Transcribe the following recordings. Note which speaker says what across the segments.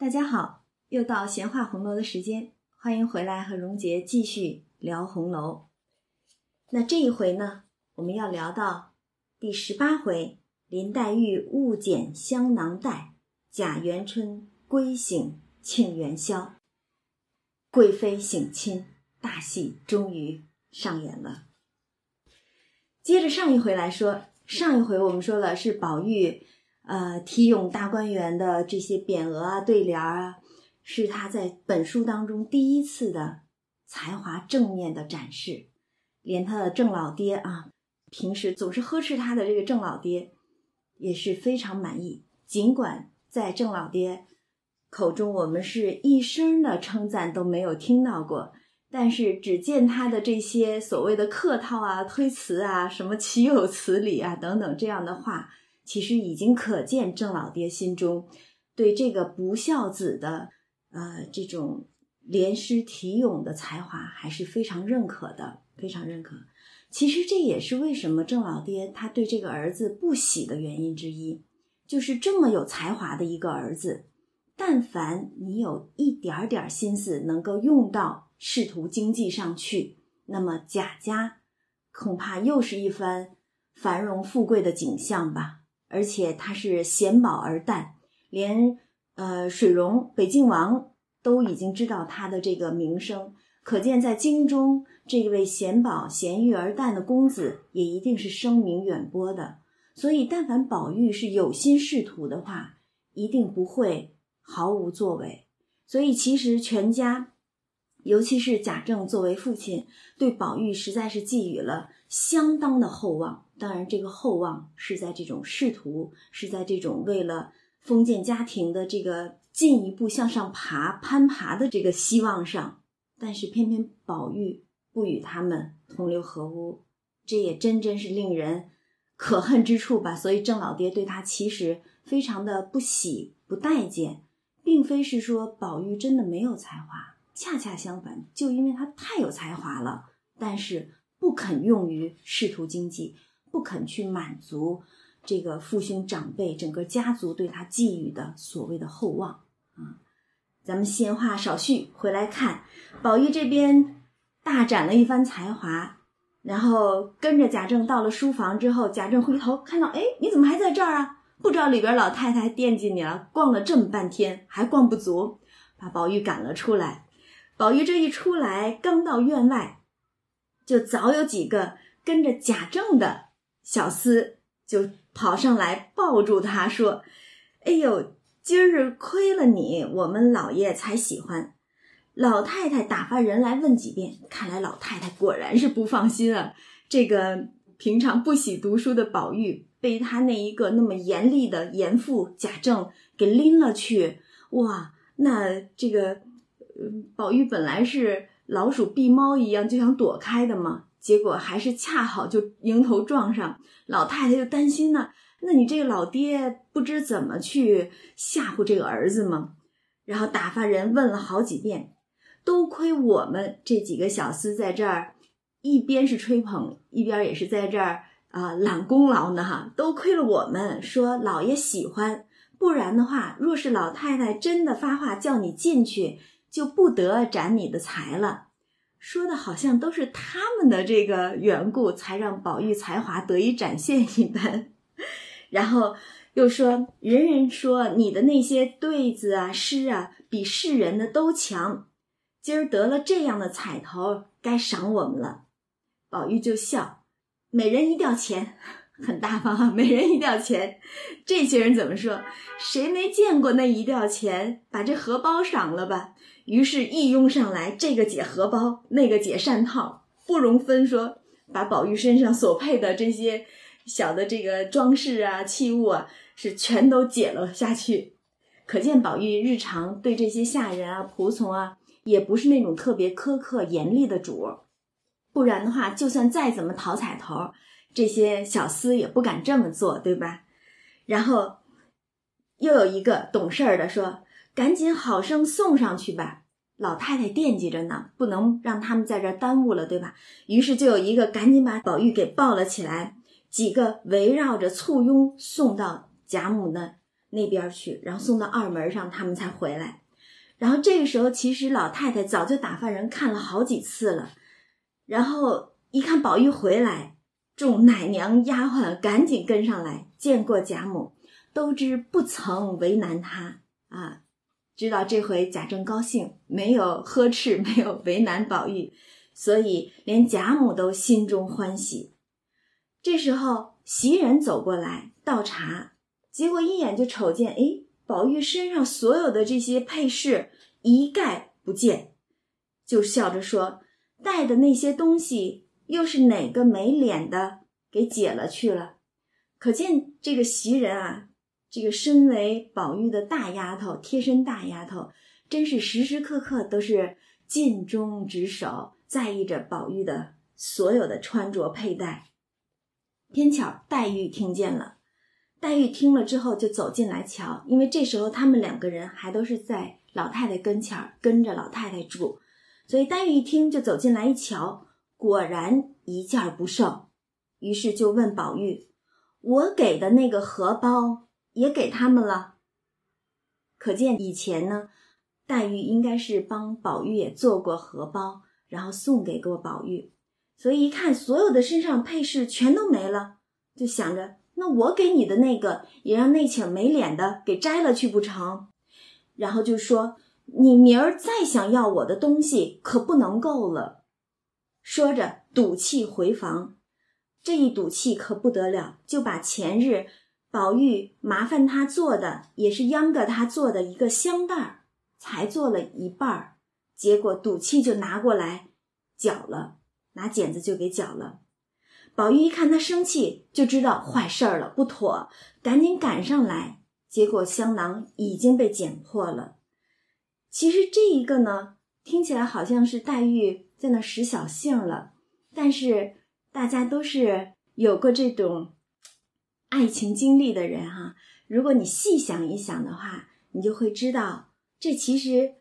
Speaker 1: 大家好，又到闲话红楼的时间，欢迎回来和荣杰继续聊红楼。那这一回呢，我们要聊到第十八回，林黛玉误捡香囊袋，贾元春归省庆元宵，贵妃省亲，大戏终于上演了。接着上一回来说，上一回我们说了是宝玉。呃，题咏大观园的这些匾额啊、对联啊，是他在本书当中第一次的才华正面的展示。连他的郑老爹啊，平时总是呵斥他的这个郑老爹，也是非常满意。尽管在郑老爹口中，我们是一声的称赞都没有听到过，但是只见他的这些所谓的客套啊、推辞啊、什么岂有此理啊等等这样的话。其实已经可见郑老爹心中对这个不孝子的呃这种连诗题咏的才华还是非常认可的，非常认可。其实这也是为什么郑老爹他对这个儿子不喜的原因之一，就是这么有才华的一个儿子，但凡你有一点点心思能够用到仕途经济上去，那么贾家恐怕又是一番繁荣富贵的景象吧。而且他是贤宝而诞，连呃水溶北静王都已经知道他的这个名声，可见在京中这位贤宝贤玉而诞的公子也一定是声名远播的。所以，但凡宝玉是有心仕途的话，一定不会毫无作为。所以，其实全家，尤其是贾政作为父亲，对宝玉实在是寄予了相当的厚望。当然，这个厚望是在这种仕途，是在这种为了封建家庭的这个进一步向上爬、攀爬的这个希望上。但是偏偏宝玉不与他们同流合污，这也真真是令人可恨之处吧。所以郑老爹对他其实非常的不喜、不待见，并非是说宝玉真的没有才华，恰恰相反，就因为他太有才华了，但是不肯用于仕途经济。不肯去满足这个父兄长辈整个家族对他寄予的所谓的厚望啊！咱们闲话少叙，回来看宝玉这边大展了一番才华，然后跟着贾政到了书房之后，贾政回头看到，哎，你怎么还在这儿啊？不知道里边老太太惦记你了，逛了这么半天还逛不足，把宝玉赶了出来。宝玉这一出来，刚到院外，就早有几个跟着贾政的。小厮就跑上来抱住他说：“哎呦，今儿亏了你，我们老爷才喜欢。”老太太打发人来问几遍，看来老太太果然是不放心啊。这个平常不喜读书的宝玉，被他那一个那么严厉的严父贾政给拎了去。哇，那这个，宝玉本来是老鼠避猫一样就想躲开的嘛。结果还是恰好就迎头撞上，老太太就担心呢。那你这个老爹不知怎么去吓唬这个儿子吗？然后打发人问了好几遍，都亏我们这几个小厮在这儿，一边是吹捧，一边也是在这儿啊揽功劳呢哈。都亏了我们说老爷喜欢，不然的话，若是老太太真的发话叫你进去，就不得展你的才了。说的好像都是他们的这个缘故，才让宝玉才华得以展现一般。然后又说，人人说你的那些对子啊、诗啊，比世人的都强。今儿得了这样的彩头，该赏我们了。宝玉就笑，每人一吊钱，很大方啊，每人一吊钱。这些人怎么说？谁没见过那一吊钱？把这荷包赏了吧。于是，一拥上来，这个解荷包，那个解扇套，不容分说，把宝玉身上所配的这些小的这个装饰啊、器物啊，是全都解了下去。可见宝玉日常对这些下人啊、仆从啊，也不是那种特别苛刻严厉的主儿。不然的话，就算再怎么讨彩头，这些小厮也不敢这么做，对吧？然后又有一个懂事儿的说：“赶紧好生送上去吧。”老太太惦记着呢，不能让他们在这儿耽误了，对吧？于是就有一个赶紧把宝玉给抱了起来，几个围绕着簇拥送到贾母那那边去，然后送到二门上，他们才回来。然后这个时候，其实老太太早就打发人看了好几次了，然后一看宝玉回来，众奶娘丫鬟赶紧跟上来见过贾母，都知不曾为难他啊，知道这回贾政高兴，没有呵斥，没有为难宝玉，所以连贾母都心中欢喜。这时候袭人走过来倒茶，结果一眼就瞅见，哎。宝玉身上所有的这些配饰一概不见，就笑着说：“带的那些东西又是哪个没脸的给解了去了？”可见这个袭人啊，这个身为宝玉的大丫头、贴身大丫头，真是时时刻刻都是尽忠职守，在意着宝玉的所有的穿着佩戴。偏巧黛玉听见了。黛玉听了之后就走进来瞧，因为这时候他们两个人还都是在老太太跟前儿跟着老太太住，所以黛玉一听就走进来一瞧，果然一件不剩，于是就问宝玉：“我给的那个荷包也给他们了？”可见以前呢，黛玉应该是帮宝玉也做过荷包，然后送给过宝玉，所以一看所有的身上配饰全都没了，就想着。那我给你的那个，也让那请没脸的给摘了去不成？然后就说你明儿再想要我的东西，可不能够了。说着赌气回房，这一赌气可不得了，就把前日宝玉麻烦他做的，也是央个他做的一个香袋儿，才做了一半儿，结果赌气就拿过来搅了，拿剪子就给搅了。宝玉一看他生气，就知道坏事儿了，不妥，赶紧赶上来。结果香囊已经被剪破了。其实这一个呢，听起来好像是黛玉在那使小性了，但是大家都是有过这种爱情经历的人哈。如果你细想一想的话，你就会知道，这其实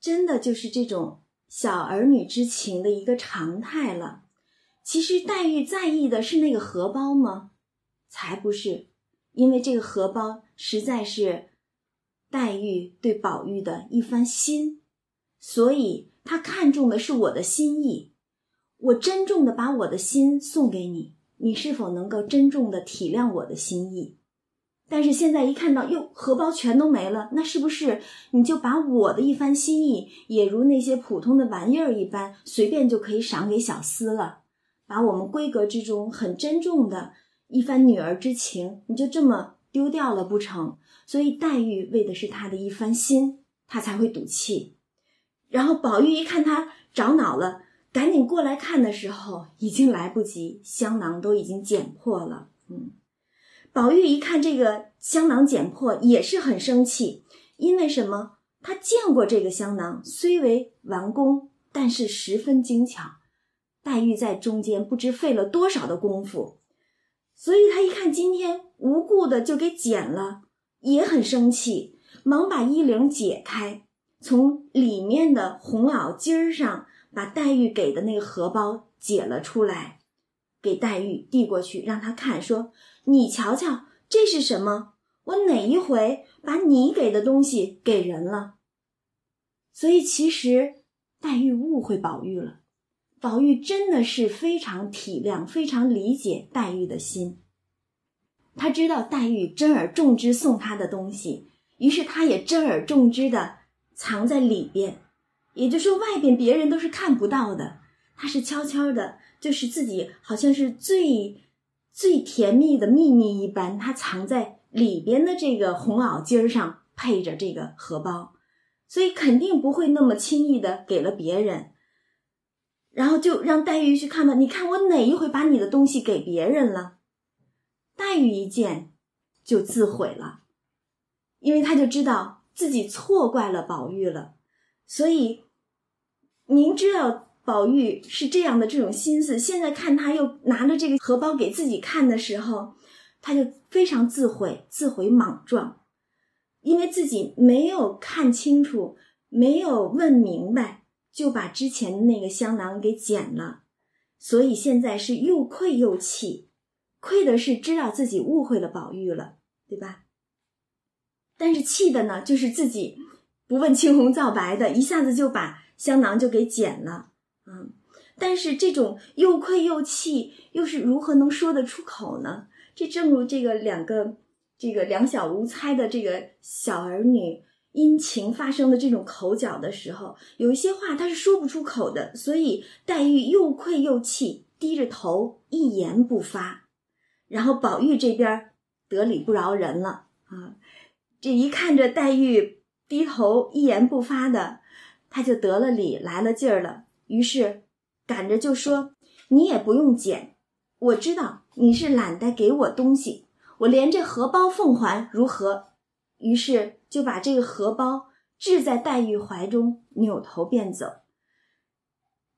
Speaker 1: 真的就是这种小儿女之情的一个常态了。其实黛玉在意的是那个荷包吗？才不是，因为这个荷包实在是黛玉对宝玉的一番心，所以她看重的是我的心意。我珍重的把我的心送给你，你是否能够珍重的体谅我的心意？但是现在一看到哟，荷包全都没了，那是不是你就把我的一番心意也如那些普通的玩意儿一般，随便就可以赏给小厮了？把我们闺阁之中很珍重的一番女儿之情，你就这么丢掉了不成？所以黛玉为的是他的一番心，他才会赌气。然后宝玉一看他长恼了，赶紧过来看的时候，已经来不及，香囊都已经剪破了。嗯，宝玉一看这个香囊剪破，也是很生气，因为什么？他见过这个香囊，虽为完工，但是十分精巧。黛玉在中间不知费了多少的功夫，所以他一看今天无故的就给剪了，也很生气，忙把衣领解开，从里面的红袄襟儿上把黛玉给的那个荷包解了出来，给黛玉递过去，让她看，说：“你瞧瞧，这是什么？我哪一回把你给的东西给人了？”所以其实黛玉误会宝玉了。宝玉真的是非常体谅、非常理解黛玉的心。他知道黛玉珍而重之送他的东西，于是他也珍而重之的藏在里边。也就是说，外边别人都是看不到的，他是悄悄的，就是自己好像是最最甜蜜的秘密一般，他藏在里边的这个红袄襟上，配着这个荷包，所以肯定不会那么轻易的给了别人。然后就让黛玉去看吧，你看我哪一回把你的东西给别人了？黛玉一见就自悔了，因为他就知道自己错怪了宝玉了，所以明知道宝玉是这样的这种心思，现在看他又拿着这个荷包给自己看的时候，他就非常自悔，自悔莽撞，因为自己没有看清楚，没有问明白。就把之前的那个香囊给剪了，所以现在是又愧又气，愧的是知道自己误会了宝玉了，对吧？但是气的呢，就是自己不问青红皂白的，一下子就把香囊就给捡了。嗯，但是这种又愧又气，又是如何能说得出口呢？这正如这个两个这个两小无猜的这个小儿女因情发生的这种口角的时候，有一些话他是说不出口的，所以黛玉又愧又气，低着头一言不发。然后宝玉这边得理不饶人了啊！这一看着黛玉低头一言不发的，他就得了理来了劲儿了。于是赶着就说：“你也不用捡，我知道你是懒得给我东西，我连这荷包奉还如何？”于是就把这个荷包置在黛玉怀中，扭头便走。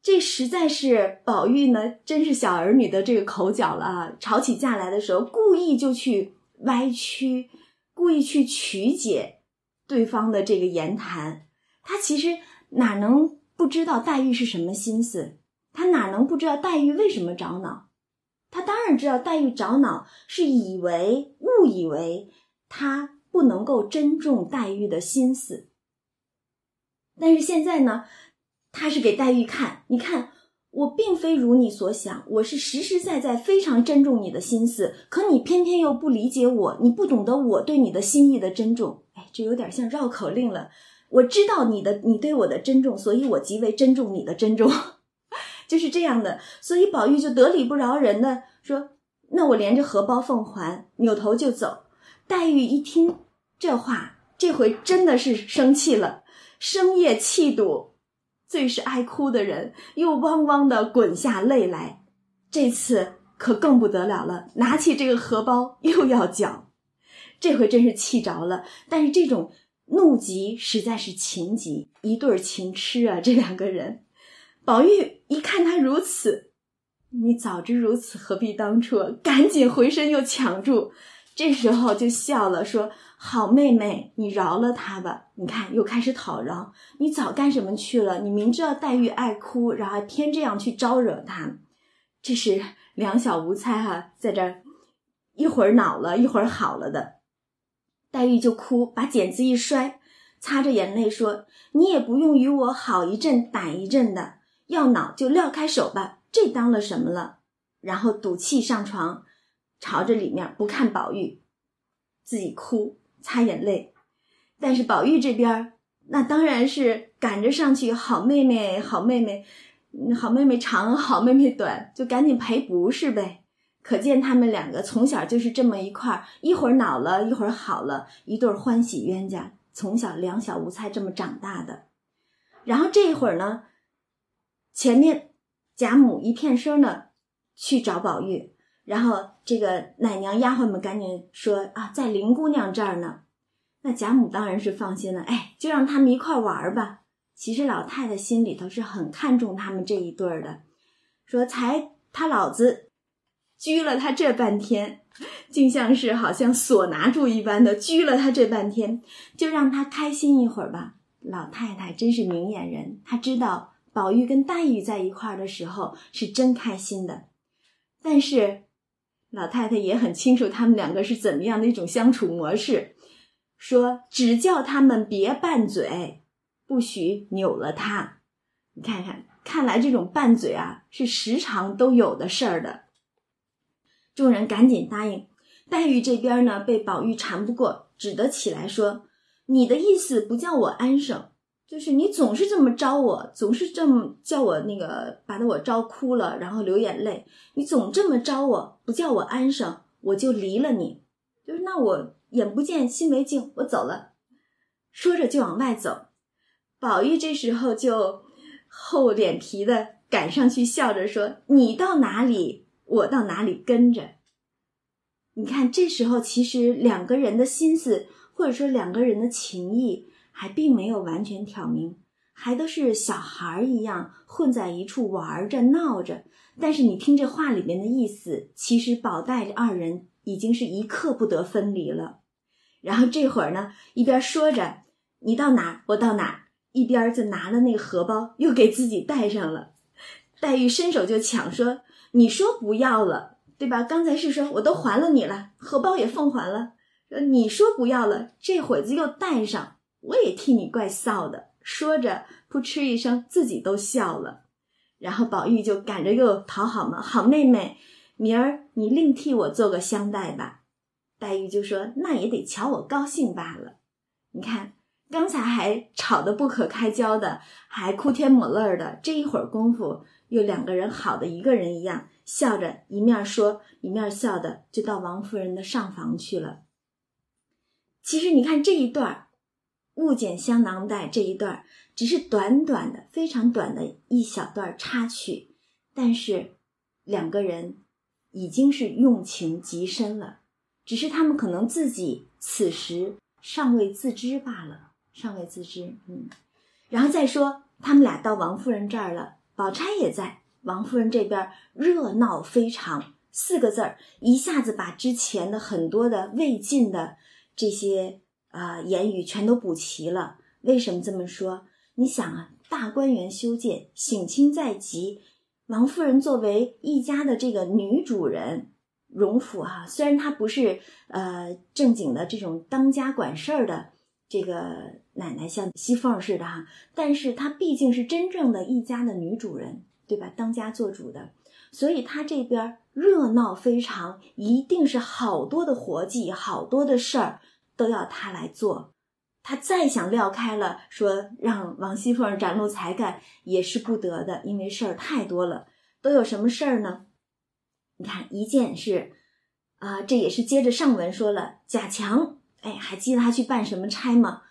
Speaker 1: 这实在是宝玉呢，真是小儿女的这个口角了啊！吵起架来的时候，故意就去歪曲，故意去曲解对方的这个言谈。他其实哪能不知道黛玉是什么心思？他哪能不知道黛玉为什么着恼？他当然知道黛玉着恼是以为误以为他不能够珍重黛玉的心思。但是现在呢？他是给黛玉看，你看我并非如你所想，我是实实在在非常珍重你的心思，可你偏偏又不理解我，你不懂得我对你的心意的珍重。哎，这有点像绕口令了。我知道你的，你对我的珍重，所以我极为珍重你的珍重，就是这样的。所以宝玉就得理不饶人的说：“那我连着荷包奉还，扭头就走。”黛玉一听这话，这回真的是生气了，深夜气堵。最是爱哭的人，又汪汪的滚下泪来。这次可更不得了了，拿起这个荷包又要搅。这回真是气着了。但是这种怒极实在是情急，一对情痴啊！这两个人，宝玉一看他如此，你早知如此，何必当初？赶紧回身又抢住。这时候就笑了，说。好妹妹，你饶了他吧。你看，又开始讨饶。你早干什么去了？你明知道黛玉爱哭，然后偏这样去招惹她，这是两小无猜哈，在这儿一会儿恼了，一会儿好了的。黛玉就哭，把剪子一摔，擦着眼泪说：“你也不用与我好一阵歹一阵的，要恼就撂开手吧，这当了什么了？”然后赌气上床，朝着里面不看宝玉，自己哭。擦眼泪，但是宝玉这边那当然是赶着上去，好妹妹，好妹妹，好妹妹长，好妹妹短，就赶紧赔不是呗。可见他们两个从小就是这么一块儿，一会儿恼了，一会儿好了，一对欢喜冤家，从小两小无猜这么长大的。然后这一会儿呢，前面贾母一片声呢去找宝玉。然后这个奶娘丫鬟们赶紧说啊，在林姑娘这儿呢。那贾母当然是放心了，哎，就让他们一块玩吧。其实老太太心里头是很看重他们这一对儿的，说才他老子拘了他这半天，竟像是好像锁拿住一般的拘了他这半天，就让他开心一会儿吧。老太太真是明眼人，她知道宝玉跟黛玉在一块儿的时候是真开心的，但是。老太太也很清楚他们两个是怎么样的一种相处模式，说只叫他们别拌嘴，不许扭了他。你看看，看来这种拌嘴啊是时常都有的事儿的。众人赶紧答应。黛玉这边呢被宝玉缠不过，只得起来说：“你的意思不叫我安生。”就是你总是这么招我，总是这么叫我那个，把我招哭了，然后流眼泪。你总这么招我，不叫我安生，我就离了你。就是那我眼不见心为净，我走了。说着就往外走。宝玉这时候就厚脸皮的赶上去，笑着说：“你到哪里，我到哪里跟着。”你看，这时候其实两个人的心思，或者说两个人的情谊。还并没有完全挑明，还都是小孩儿一样混在一处玩着闹着。但是你听这话里面的意思，其实宝黛二人已经是一刻不得分离了。然后这会儿呢，一边说着“你到哪，我到哪”，一边就拿了那个荷包又给自己带上了。黛玉伸手就抢，说：“你说不要了，对吧？刚才是说我都还了你了，荷包也奉还了。”说你说不要了，这会子又带上，我也替你怪臊的。说着，扑哧一声，自己都笑了。然后宝玉就赶着又讨好嘛，好妹妹，明儿你另替我做个香袋吧。黛玉就说：“那也得瞧我高兴罢了。”你看，刚才还吵得不可开交的，还哭天抹泪的，这一会儿功夫，又两个人好的一个人一样，笑着一面说一面笑的，就到王夫人的上房去了。其实你看这一段物件香囊袋这一段只是短短的、非常短的一小段插曲，但是两个人已经是用情极深了。只是他们可能自己此时尚未自知罢了，尚未自知。嗯，然后再说他们俩到王夫人这儿了，宝钗也在。王夫人这边热闹非常，四个字儿一下子把之前的很多的未尽的这些啊言语全都补齐了。为什么这么说？你想啊，大观园修建，省亲在即，王夫人作为一家的这个女主人。荣府哈，虽然她不是呃正经的这种当家管事儿的这个奶奶，像西凤似的哈，但是她毕竟是真正的一家的女主人，对吧？当家做主的，所以她这边热闹非常，一定是好多的活计，好多的事儿都要她来做。她再想撂开了，说让王熙凤展露才干也是不得的，因为事儿太多了。都有什么事儿呢？你看，一件是，啊，这也是接着上文说了，贾强，哎，还记得他去办什么差吗？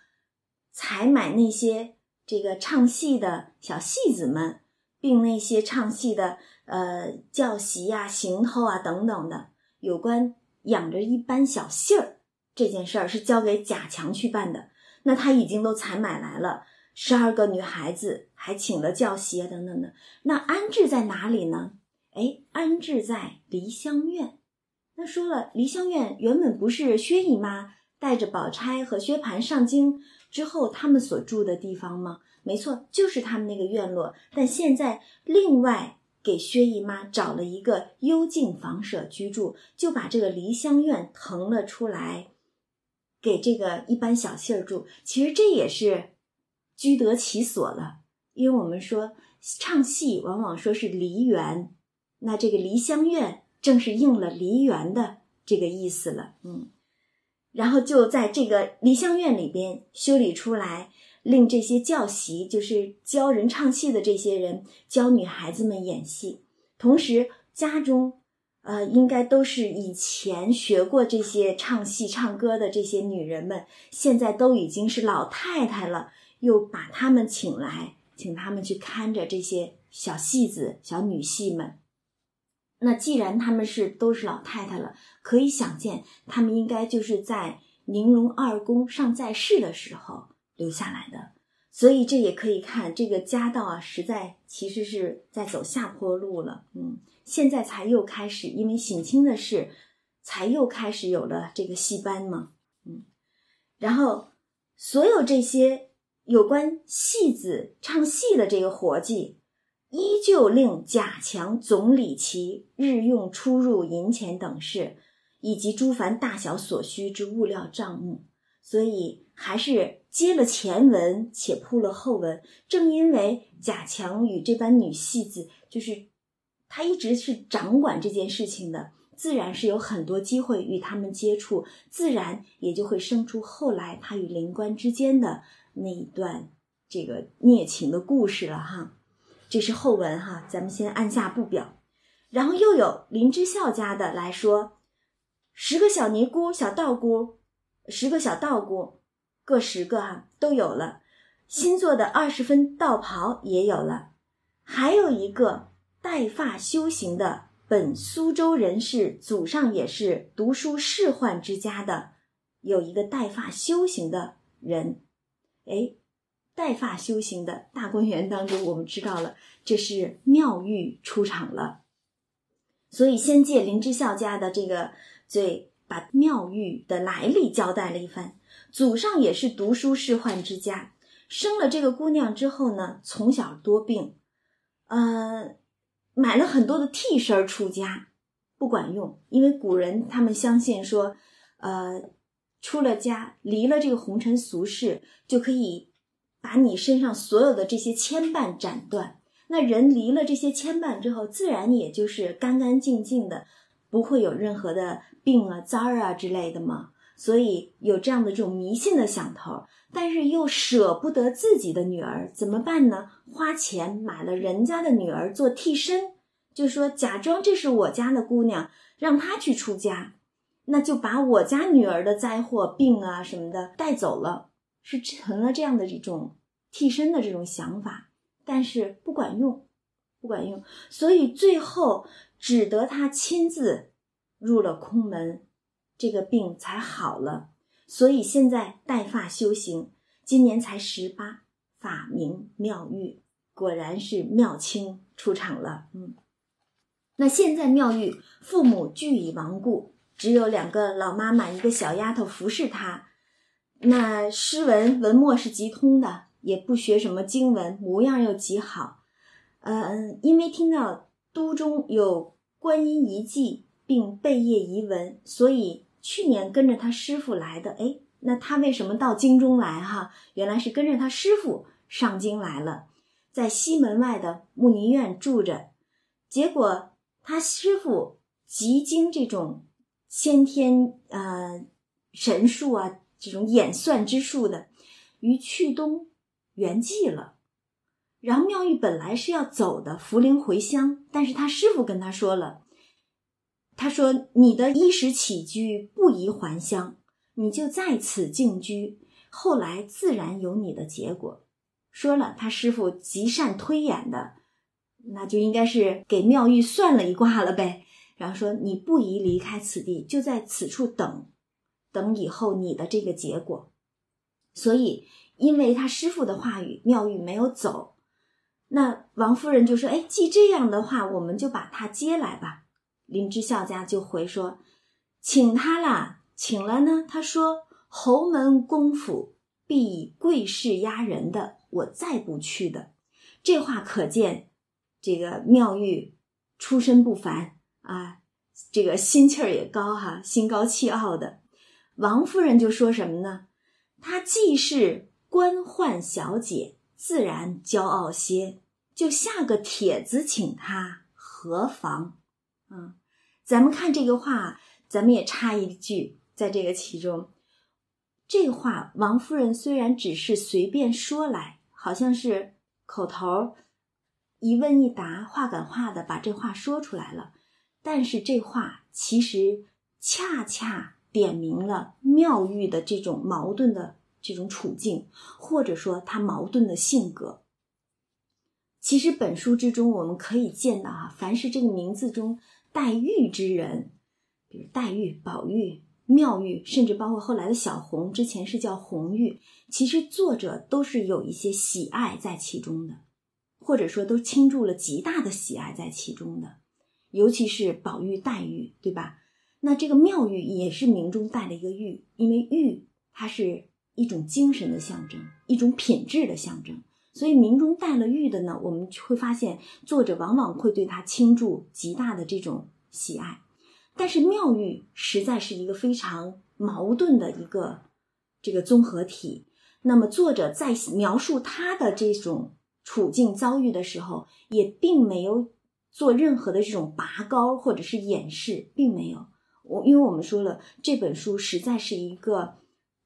Speaker 1: 采买那些这个唱戏的小戏子们，并那些唱戏的呃教习呀、行头啊等等的，有关养着一班小戏儿这件事儿是交给贾强去办的。那他已经都采买来了十二个女孩子，还请了教习啊等等的。那安置在哪里呢？哎，安置在梨香院。那说了，梨香院原本不是薛姨妈带着宝钗和薛蟠上京之后他们所住的地方吗？没错，就是他们那个院落。但现在另外给薛姨妈找了一个幽静房舍居住，就把这个梨香院腾了出来，给这个一般小戏儿住。其实这也是居得其所了，因为我们说唱戏往往说是梨园。那这个梨香院正是应了梨园的这个意思了，嗯，然后就在这个梨香院里边修理出来，令这些教习，就是教人唱戏的这些人教女孩子们演戏，同时家中，呃，应该都是以前学过这些唱戏唱歌的这些女人们，现在都已经是老太太了，又把她们请来，请她们去看着这些小戏子、小女戏们。那既然他们是都是老太太了，可以想见，他们应该就是在宁荣二公尚在世的时候留下来的。所以这也可以看这个家道啊，实在其实是在走下坡路了。嗯，现在才又开始，因为省亲的事，才又开始有了这个戏班嘛。嗯，然后所有这些有关戏子唱戏的这个活计。依旧令贾强总理其日用出入银钱等事，以及诸凡大小所需之物料账目，所以还是接了前文，且铺了后文。正因为贾强与这班女戏子，就是他一直是掌管这件事情的，自然是有很多机会与他们接触，自然也就会生出后来他与灵官之间的那一段这个孽情的故事了哈。这是后文哈，咱们先按下不表，然后又有林之孝家的来说，十个小尼姑、小道姑，十个小道姑，各十个哈都有了，新做的二十分道袍也有了，还有一个带发修行的本苏州人士，祖上也是读书仕宦之家的，有一个带发修行的人，哎。带发修行的大观园当中，我们知道了这是妙玉出场了，所以先借林之孝家的这个嘴，把妙玉的来历交代了一番。祖上也是读书仕宦之家，生了这个姑娘之后呢，从小多病，呃，买了很多的替身出家，不管用，因为古人他们相信说，呃，出了家，离了这个红尘俗世，就可以把你身上所有的这些牵绊斩断。那人离了这些牵绊之后，自然也就是干干净净的，不会有任何的病啊、灾儿啊之类的嘛。所以有这样的这种迷信的想头，但是又舍不得自己的女儿，怎么办呢？花钱买了人家的女儿做替身，就说假装这是我家的姑娘，让她去出家，那就把我家女儿的灾祸、病啊什么的带走了，是成了这样的一种替身的这种想法，但是不管用，不管用，所以最后只得他亲自入了空门。这个病才好了，所以现在带发修行，今年才十八，法名妙玉，果然是妙清出场了。嗯，那现在妙玉父母俱已亡故，只有两个老妈妈，一个小丫头服侍她。那诗文文墨是极通的，也不学什么经文，模样又极好。嗯，因为听到都中有观音遗迹，并贝叶遗文，所以。去年跟着他师傅来的，哎，那他为什么到京中来？哈，原来是跟着他师傅上京来了，在西门外的慕尼院住着。结果他师傅极精这种先天呃神术啊，这种演算之术的，于去冬圆寂了。然后妙玉本来是要走的，福陵回乡，但是他师傅跟他说了。他说：“你的衣食起居不宜还乡，你就在此静居，后来自然有你的结果。”说了，他师傅极善推演的，那就应该是给妙玉算了一卦了呗。然后说：“你不宜离开此地，就在此处等，等以后你的这个结果。”所以，因为他师傅的话语，妙玉没有走。那王夫人就说：“哎，既这样的话，我们就把他接来吧。”林之孝家就回说：“请他啦，请了呢。”他说：“侯门公府必以贵势压人的，我再不去的。”这话可见，这个妙玉出身不凡啊，这个心气儿也高哈，心高气傲的。王夫人就说什么呢？她既是官宦小姐，自然骄傲些，就下个帖子请她何妨？嗯。咱们看这个话，咱们也插一句，在这个其中，这话王夫人虽然只是随便说来，好像是口头一问一答，话赶话的把这话说出来了，但是这话其实恰恰点明了妙玉的这种矛盾的这种处境，或者说他矛盾的性格。其实本书之中我们可以见到啊，凡是这个名字中。黛玉之人，比如黛玉、宝玉、妙玉，甚至包括后来的小红，之前是叫红玉。其实作者都是有一些喜爱在其中的，或者说都倾注了极大的喜爱在其中的。尤其是宝玉、黛玉，对吧？那这个妙玉也是名中带了一个玉，因为玉它是一种精神的象征，一种品质的象征。所以名中带了玉的呢，我们会发现作者往往会对他倾注极大的这种喜爱。但是妙玉实在是一个非常矛盾的一个这个综合体。那么作者在描述他的这种处境遭遇的时候，也并没有做任何的这种拔高或者是掩饰，并没有。我因为我们说了，这本书实在是一个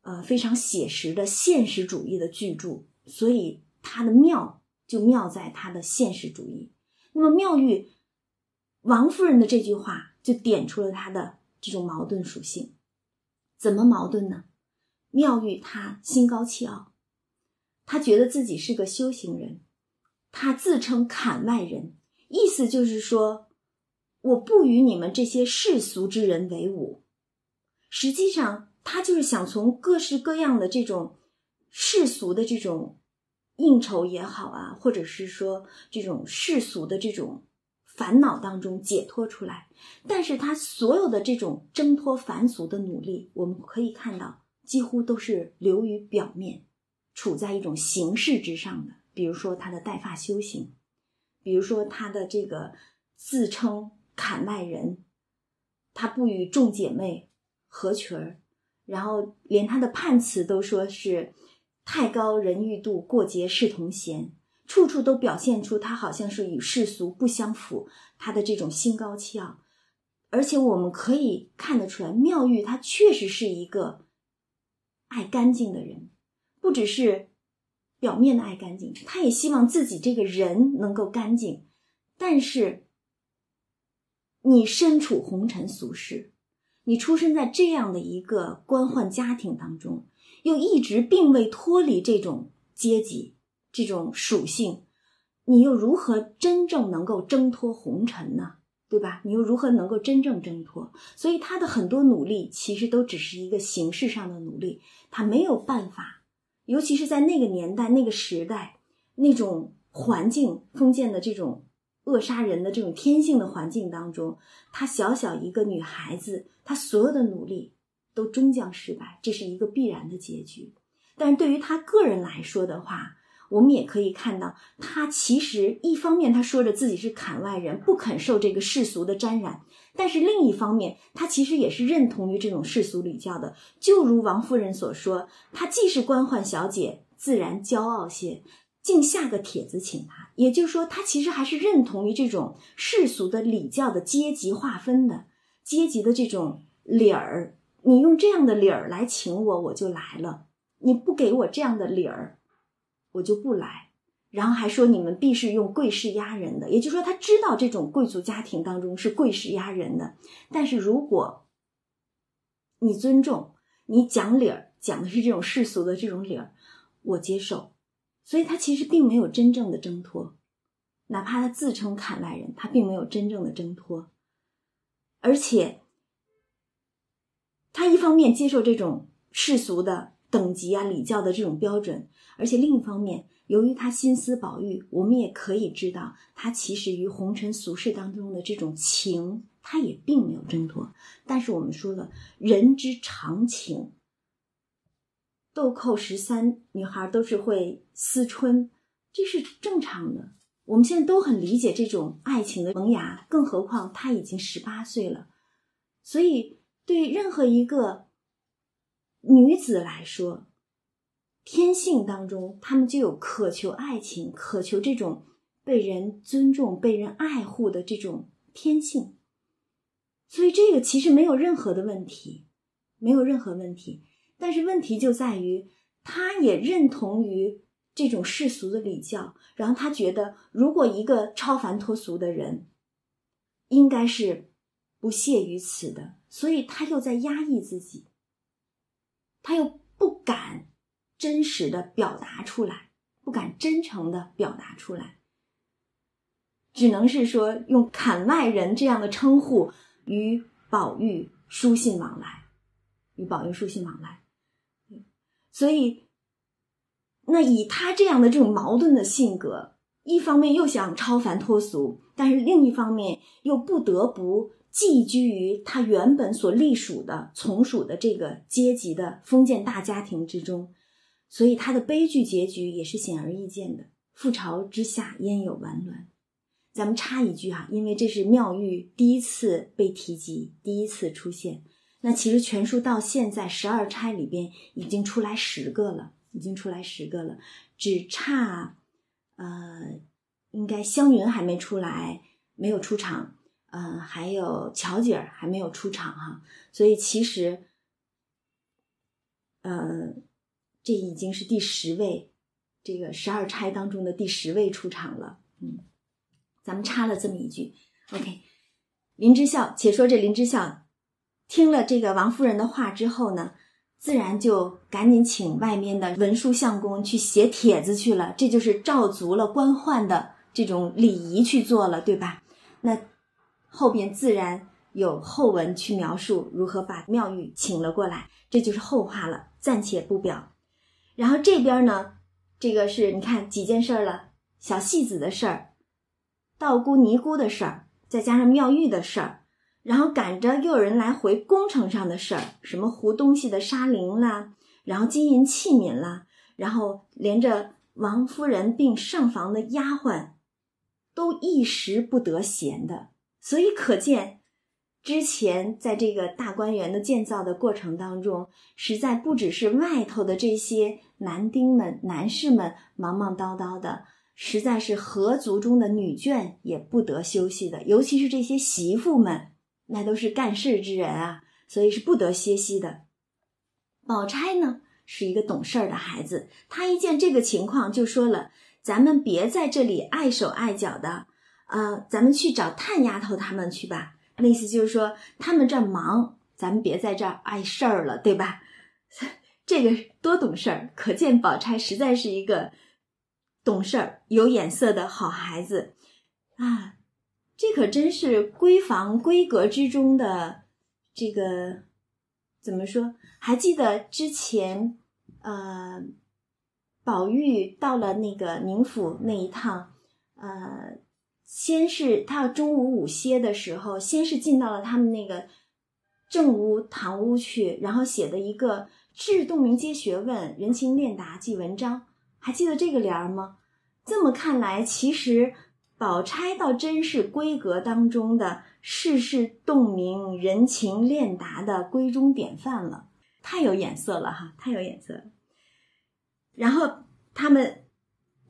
Speaker 1: 呃非常写实的现实主义的巨著，所以。他的妙就妙在他的现实主义。那么妙玉王夫人的这句话就点出了他的这种矛盾属性。怎么矛盾呢？妙玉她心高气傲，她觉得自己是个修行人，她自称槛外人，意思就是说我不与你们这些世俗之人为伍。实际上，他就是想从各式各样的这种世俗的这种。应酬也好啊，或者是说这种世俗的这种烦恼当中解脱出来，但是他所有的这种挣脱凡俗的努力，我们可以看到几乎都是流于表面，处在一种形式之上的。比如说他的带发修行，比如说他的这个自称砍外人，他不与众姐妹合群儿，然后连他的判词都说是“太高人欲度，过节视同闲”，处处都表现出他好像是与世俗不相符，他的这种心高气傲。而且我们可以看得出来，妙玉他确实是一个爱干净的人，不只是表面的爱干净，他也希望自己这个人能够干净。但是，你身处红尘俗世，你出生在这样的一个官宦家庭当中，又一直并未脱离这种阶级、这种属性，你又如何真正能够挣脱红尘呢？对吧？你又如何能够真正挣脱？所以他的很多努力其实都只是一个形式上的努力，他没有办法，尤其是在那个年代、那个时代、那种环境，封建的这种扼杀人的这种天性的环境当中，她小小一个女孩子，她所有的努力都终将失败，这是一个必然的结局。但是对于她个人来说的话，我们也可以看到，她其实一方面她说着自己是坎外人，不肯受这个世俗的沾染；但是另一方面，他其实也是认同于这种世俗礼教的。就如王夫人所说，她既是官宦小姐，自然骄傲些，竟下个帖子请他。也就是说，他其实还是认同于这种世俗的礼教的阶级划分的阶级的这种理儿。你用这样的理儿来请我，我就来了；你不给我这样的理儿。我就不来，然后还说你们必是用贵势压人的，也就是说他知道这种贵族家庭当中是贵势压人的。但是如果你尊重，你讲理儿，讲的是这种世俗的这种理儿，我接受。所以他其实并没有真正的挣脱，哪怕他自称坎外人，他并没有真正的挣脱。而且他一方面接受这种世俗的等级啊、礼教的这种标准。而且另一方面，由于他心思宝玉，我们也可以知道，他其实于红尘俗世当中的这种情，他也并没有挣脱。但是我们说了，人之常情，豆蔻十三女孩都是会思春，这是正常的。我们现在都很理解这种爱情的萌芽，更何况他已经十八岁了。所以，对任何一个女子来说，天性当中，他们就有渴求爱情、渴求这种被人尊重、被人爱护的这种天性，所以这个其实没有任何的问题，没有任何问题。但是问题就在于，他也认同于这种世俗的礼教，然后他觉得，如果一个超凡脱俗的人，应该是不屑于此的，所以他又在压抑自己，他又不敢。真实的表达出来，不敢真诚的表达出来，只能是说用“坎外人”这样的称呼与宝玉书信往来，与宝玉书信往来。所以，那以他这样的这种矛盾的性格，一方面又想超凡脱俗，但是另一方面又不得不寄居于他原本所隶属的、从属的这个阶级的封建大家庭之中。所以他的悲剧结局也是显而易见的。覆巢之下焉有完卵？咱们插一句哈，因为这是妙玉第一次被提及，第一次出现。那其实全书到现在十二钗里边已经出来十个了，已经出来十个了，只差呃，应该湘云还没出来，没有出场，呃，还有巧姐儿还没有出场哈。所以其实，呃。这已经是第十位，这个十二钗当中的第十位出场了。嗯，咱们插了这么一句。OK，林之孝，且说这林之孝听了这个王夫人的话之后呢，自然就赶紧请外面的文书相公去写帖子去了。这就是照足了官宦的这种礼仪去做了，对吧？那后边自然有后文去描述如何把妙玉请了过来，这就是后话了，暂且不表。然后这边呢，这个是你看几件事儿了，小戏子的事儿，道姑尼姑的事儿，再加上妙玉的事儿，然后赶着又有人来回工程上的事儿，什么糊东西的沙林啦，然后金银器皿啦，然后连着王夫人并上房的丫鬟，都一时不得闲的，所以可见之前在这个大观园的建造的过程当中，实在不只是外头的这些男丁们、男士们忙忙叨叨的，实在是合族中的女眷也不得休息的，尤其是这些媳妇们，那都是干事之人啊，所以是不得歇息的。宝钗呢？是一个懂事儿的孩子，他一见这个情况就说了：“咱们别在这里碍手碍脚的，呃，咱们去找探丫头他们去吧。”那意思就是说，他们这儿忙，咱们别在这儿碍事儿了，对吧？这个多懂事儿，可见宝钗实在是一个懂事儿、有眼色的好孩子啊！这可真是闺房闺阁之中的这个怎么说？还记得之前？呃，宝玉到了那个宁府那一趟，呃，先是他要中午午歇的时候，先是进到了他们那个正屋堂屋去，然后写的一个“致洞明皆学问，人情练达即文章”，还记得这个联儿吗？这么看来，其实宝钗倒真是闺阁当中的世事洞明、人情练达的闺中典范了。太有眼色了哈，太有眼色了。然后他们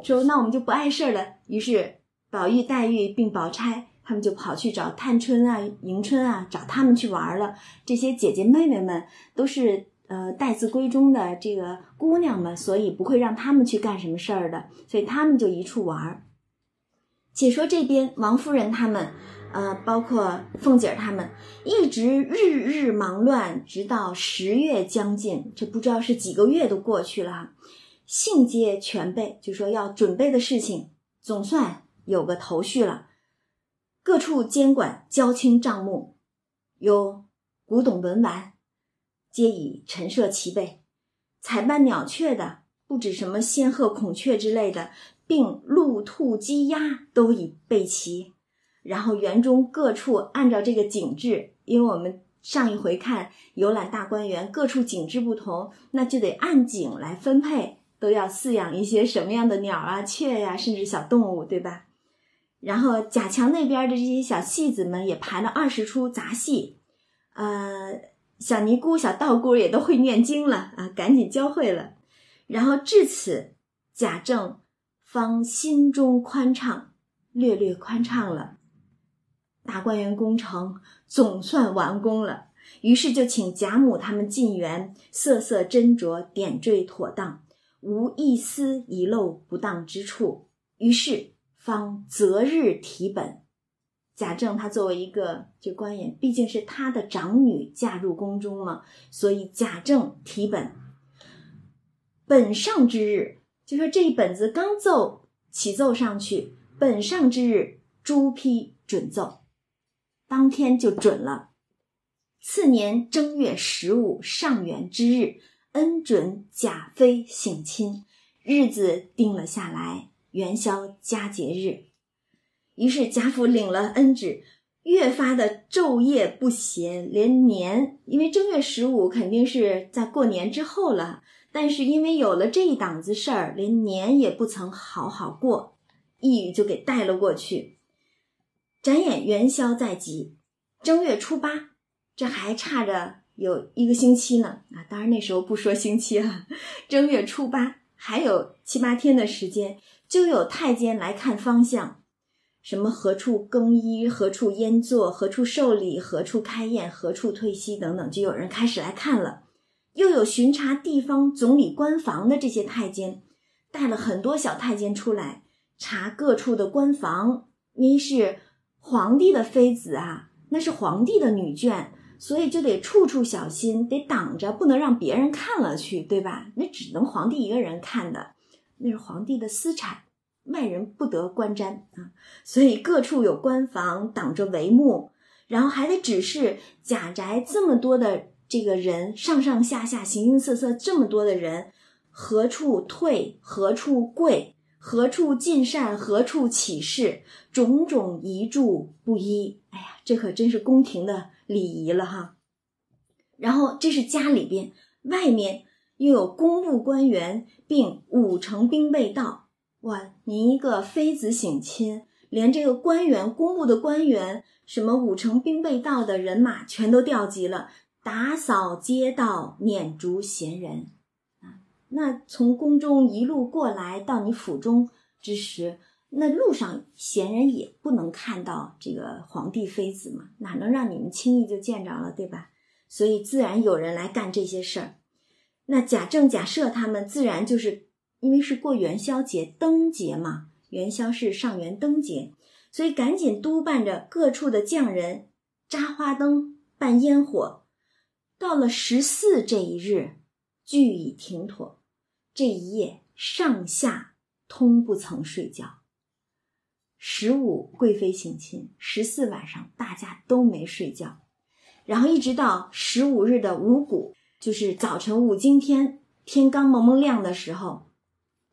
Speaker 1: 说：“那我们就不碍事儿了。”于是宝玉、黛玉并宝钗他们就跑去找探春啊、迎春啊，找他们去玩了。这些姐姐妹妹们都是呃待字闺中的这个姑娘们，所以不会让他们去干什么事儿的。所以他们就一处玩儿。且说这边王夫人他们。呃，包括凤姐儿他们一直日日忙乱，直到十月将近，这不知道是几个月都过去了。信皆全备，就说要准备的事情总算有个头绪了。各处监管交清账目，有古董文玩，皆已陈设齐备。采办鸟雀的，不止什么仙鹤、孔雀之类的，并鹿、兔、鸡、鸭都已备齐。然后园中各处按照这个景致，因为我们上一回看游览大观园，各处景致不同，那就得按景来分配，都要饲养一些什么样的鸟啊、雀呀，甚至小动物，对吧？然后贾强那边的这些小戏子们也排了二十出杂戏，呃，小尼姑、小道姑也都会念经了啊，赶紧教会了。然后至此，贾政方心中宽敞，略略宽敞了。大观园工程总算完工了，于是就请贾母他们进园，色色斟酌，点缀妥当，无一丝遗漏不当之处。于是方择日提本。贾政他作为一个这官员，毕竟是他的长女嫁入宫中嘛，所以贾政提本。本上之日，就说这一本子刚奏起奏上去，本上之日，朱批准奏。当天就准了。次年正月十五上元之日，恩准贾妃省亲，日子定了下来，元宵佳节日。于是贾府领了恩旨，越发的昼夜不闲，连年，因为正月十五肯定是在过年之后了，但是因为有了这一档子事儿，连年也不曾好好过，一语就给带了过去。转眼元宵在即，正月初八，这还差着有一个星期呢。啊，当然那时候不说星期啊，正月初八还有七八天的时间，就有太监来看方向，什么何处更衣，何处烟坐，何处受礼，何处开宴，何处退息等等，就有人开始来看了。又有巡查地方总理官房的这些太监，带了很多小太监出来查各处的官房，因为是。皇帝的妃子啊，那是皇帝的女眷，所以就得处处小心，得挡着，不能让别人看了去，对吧？那只能皇帝一个人看的，那是皇帝的私产，外人不得观瞻啊。所以各处有官房挡着帷幕，然后还得指示贾宅这么多的这个人，上上下下、形形色色这么多的人，何处退，何处跪。何处尽善，何处起事，种种遗嘱不一。哎呀，这可真是宫廷的礼仪了哈。然后这是家里边，外面又有工部官员，并五成兵备到。哇，您一个妃子省亲，连这个官员公务的官员，什么五城兵备道的人马全都调集了，打扫街道，撵逐闲人。啊，那从宫中一路过来到你府中之时，那路上闲人也不能看到这个皇帝妃子嘛，哪能让你们轻易就见着了，对吧？所以自然有人来干这些事儿。那贾政、贾赦他们自然就是因为是过元宵节、灯节嘛，元宵是上元灯节，所以赶紧督办着各处的匠人扎花灯、办烟火。到了十四这一日，聚已停妥，这一夜上下通不曾睡觉。十五贵妃省亲，十四晚上大家都没睡觉，然后一直到十五日的五谷。就是早晨五更天，天刚蒙蒙亮的时候，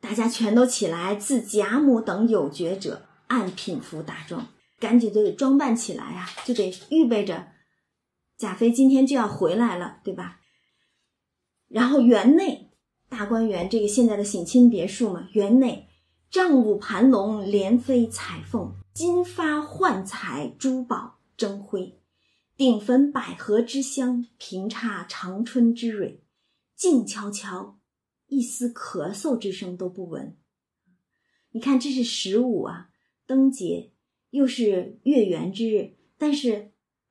Speaker 1: 大家全都起来，自贾母等有觉者，按品服打装，赶紧就得装扮起来啊，就得预备着，贾妃今天就要回来了，对吧？然后园内大观园这个现在的省亲别墅嘛，园内帐舞盘龙，莲飞彩凤，金发幻彩，珠宝争辉。顶焚百合之香，平插长春之蕊，静悄悄，一丝咳嗽之声都不闻。你看，这是十五啊，灯节，又是月圆之日，但是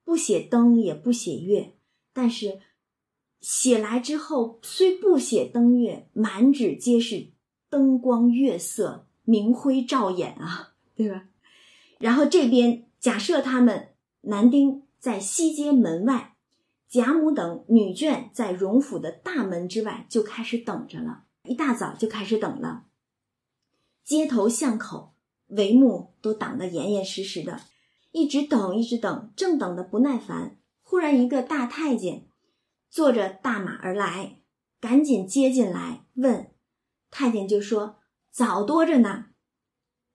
Speaker 1: 不写灯也不写月，但是写来之后，虽不写灯月，满纸皆是灯光月色，明辉照眼啊，对吧？然后这边假设他们男丁。在西街门外，贾母等女眷在荣府的大门之外就开始等着了。一大早就开始等了，街头巷口帷幕都挡得严严实实的，一直等，一直等，正等的不耐烦。忽然，一个大太监坐着大马而来，赶紧接进来问太监，就说：“早多着呢，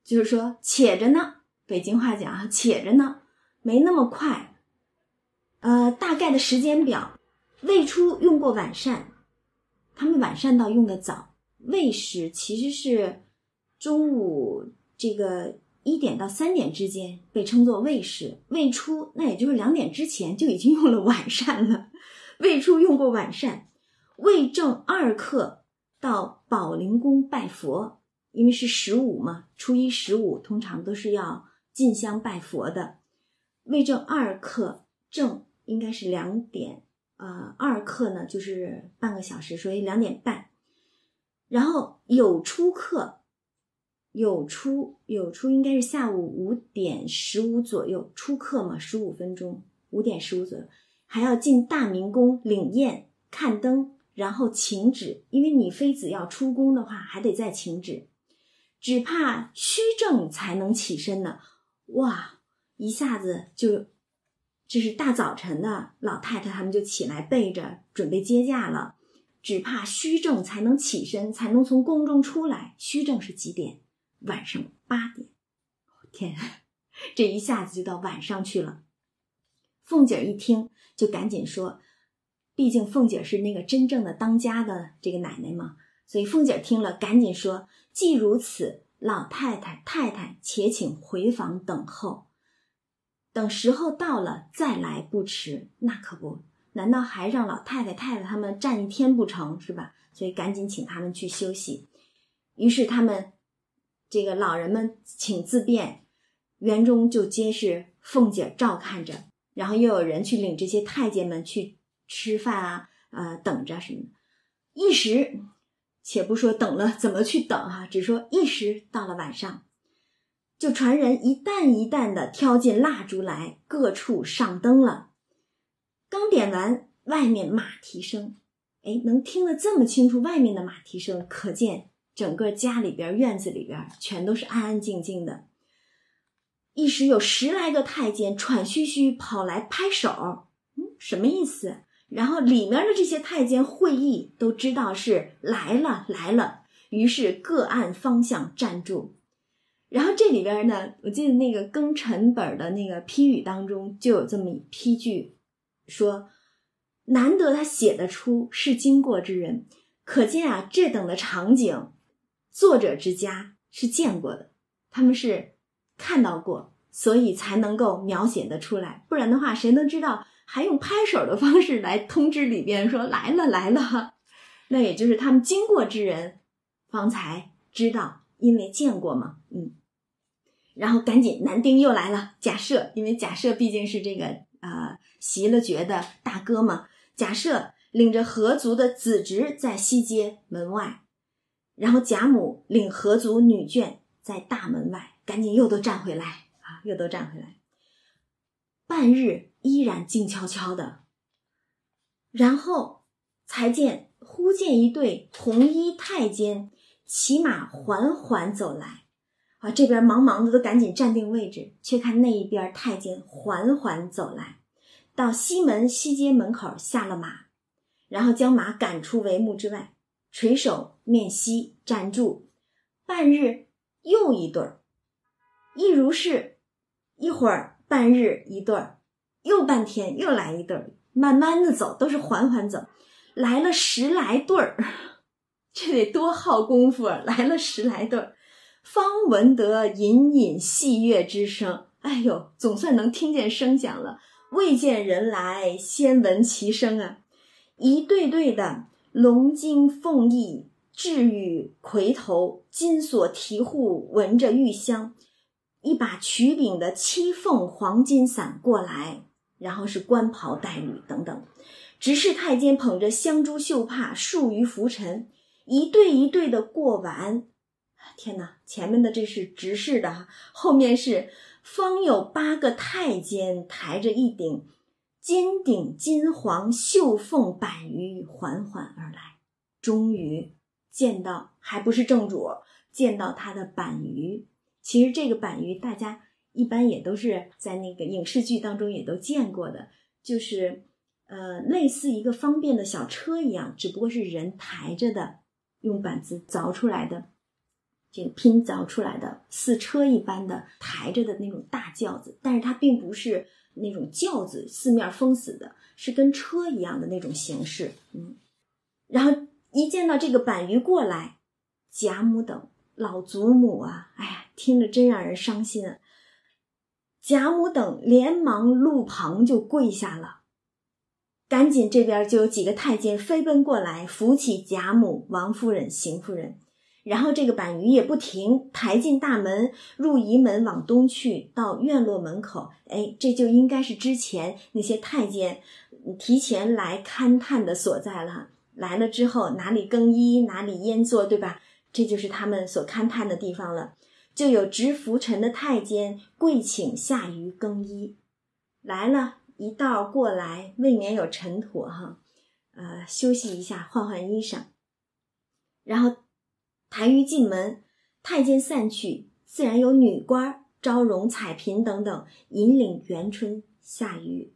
Speaker 1: 就是说且着呢。北京话讲啊，且着呢，没那么快。”呃，大概的时间表，未出用过晚膳，他们晚膳倒用的早。未时其实是中午这个一点到三点之间被称作未时，未出那也就是两点之前就已经用了晚膳了。未出用过晚膳，未正二刻到宝灵宫拜佛，因为是十五嘛，初一十五通常都是要进香拜佛的。未正二刻正。应该是两点，呃，二刻呢就是半个小时，所以两点半。然后有出客，有出有出，应该是下午五点十五左右出课嘛，十五分钟，五点十五左右，还要进大明宫领宴、看灯，然后请旨，因为你妃子要出宫的话，还得再请旨，只怕虚正才能起身呢。哇，一下子就。这是大早晨的，老太太他们就起来备着，准备接驾了。只怕虚正才能起身，才能从宫中出来。虚正是几点？晚上八点。天，这一下子就到晚上去了。凤姐一听，就赶紧说：“毕竟凤姐是那个真正的当家的这个奶奶嘛。”所以凤姐听了，赶紧说：“既如此，老太太、太太且请回房等候。”等时候到了再来不迟，那可不，难道还让老太太、太太他们站一天不成是吧？所以赶紧请他们去休息。于是他们这个老人们请自便，园中就皆是凤姐照看着，然后又有人去领这些太监们去吃饭啊，呃，等着什么。一时，且不说等了怎么去等哈，只说一时到了晚上。就传人一担一担的挑进蜡烛来，各处上灯了。刚点完，外面马蹄声，哎，能听得这么清楚，外面的马蹄声，可见整个家里边、院子里边全都是安安静静的。一时有十来个太监喘吁吁跑来拍手，嗯，什么意思？然后里面的这些太监会意，都知道是来了来了，于是各按方向站住。然后这里边呢，我记得那个庚辰本的那个批语当中就有这么一批句，说难得他写得出是经过之人，可见啊这等的场景，作者之家是见过的，他们是看到过，所以才能够描写的出来。不然的话，谁能知道还用拍手的方式来通知里边说来了来了？那也就是他们经过之人方才知道，因为见过嘛，嗯。然后赶紧，男丁又来了。假设，因为假设毕竟是这个呃袭了爵的大哥嘛。假设领着合族的子侄在西街门外，然后贾母领合族女眷在大门外，赶紧又都站回来啊，又都站回来。半日依然静悄悄的，然后才见忽见一对红衣太监骑马缓缓走来。啊，这边忙忙的都赶紧站定位置，却看那一边太监缓缓走来，到西门西街门口下了马，然后将马赶出帷幕之外，垂手面西站住。半日又一对儿，亦如是，一会儿半日一对儿，又半天又来一对儿，慢慢的走，都是缓缓走，来了十来对儿，这得多耗功夫啊！来了十来对儿。方闻得隐隐细乐之声，哎呦，总算能听见声响了。未见人来，先闻其声啊！一对对的龙金凤翼，雉羽魁头，金锁提户，闻着玉香，一把曲柄的七凤黄金伞过来，然后是官袍带履等等。执事太监捧着香珠绣帕，数于拂尘，一对一对的过完。天哪！前面的这是执事的，后面是方有八个太监抬着一顶金顶金黄绣凤板鱼缓缓而来，终于见到，还不是正主，见到他的板鱼。其实这个板鱼大家一般也都是在那个影视剧当中也都见过的，就是呃类似一个方便的小车一样，只不过是人抬着的，用板子凿出来的。这个拼凿出来的似车一般的抬着的那种大轿子，但是它并不是那种轿子四面封死的，是跟车一样的那种形式。嗯，然后一见到这个板鱼过来，贾母等老祖母啊，哎呀，听着真让人伤心啊！贾母等连忙路旁就跪下了，赶紧这边就有几个太监飞奔过来扶起贾母、王夫人、邢夫人。然后这个板鱼也不停，抬进大门，入仪门往东去，到院落门口。哎，这就应该是之前那些太监提前来勘探的所在了。来了之后，哪里更衣，哪里烟坐，对吧？这就是他们所勘探的地方了。就有执拂尘的太监跪请下鱼更衣，来了一道过来，未免有尘土哈，呃，休息一下，换换衣裳，然后。抬鱼进门，太监散去，自然有女官招荣、彩屏等等引领元春下鱼。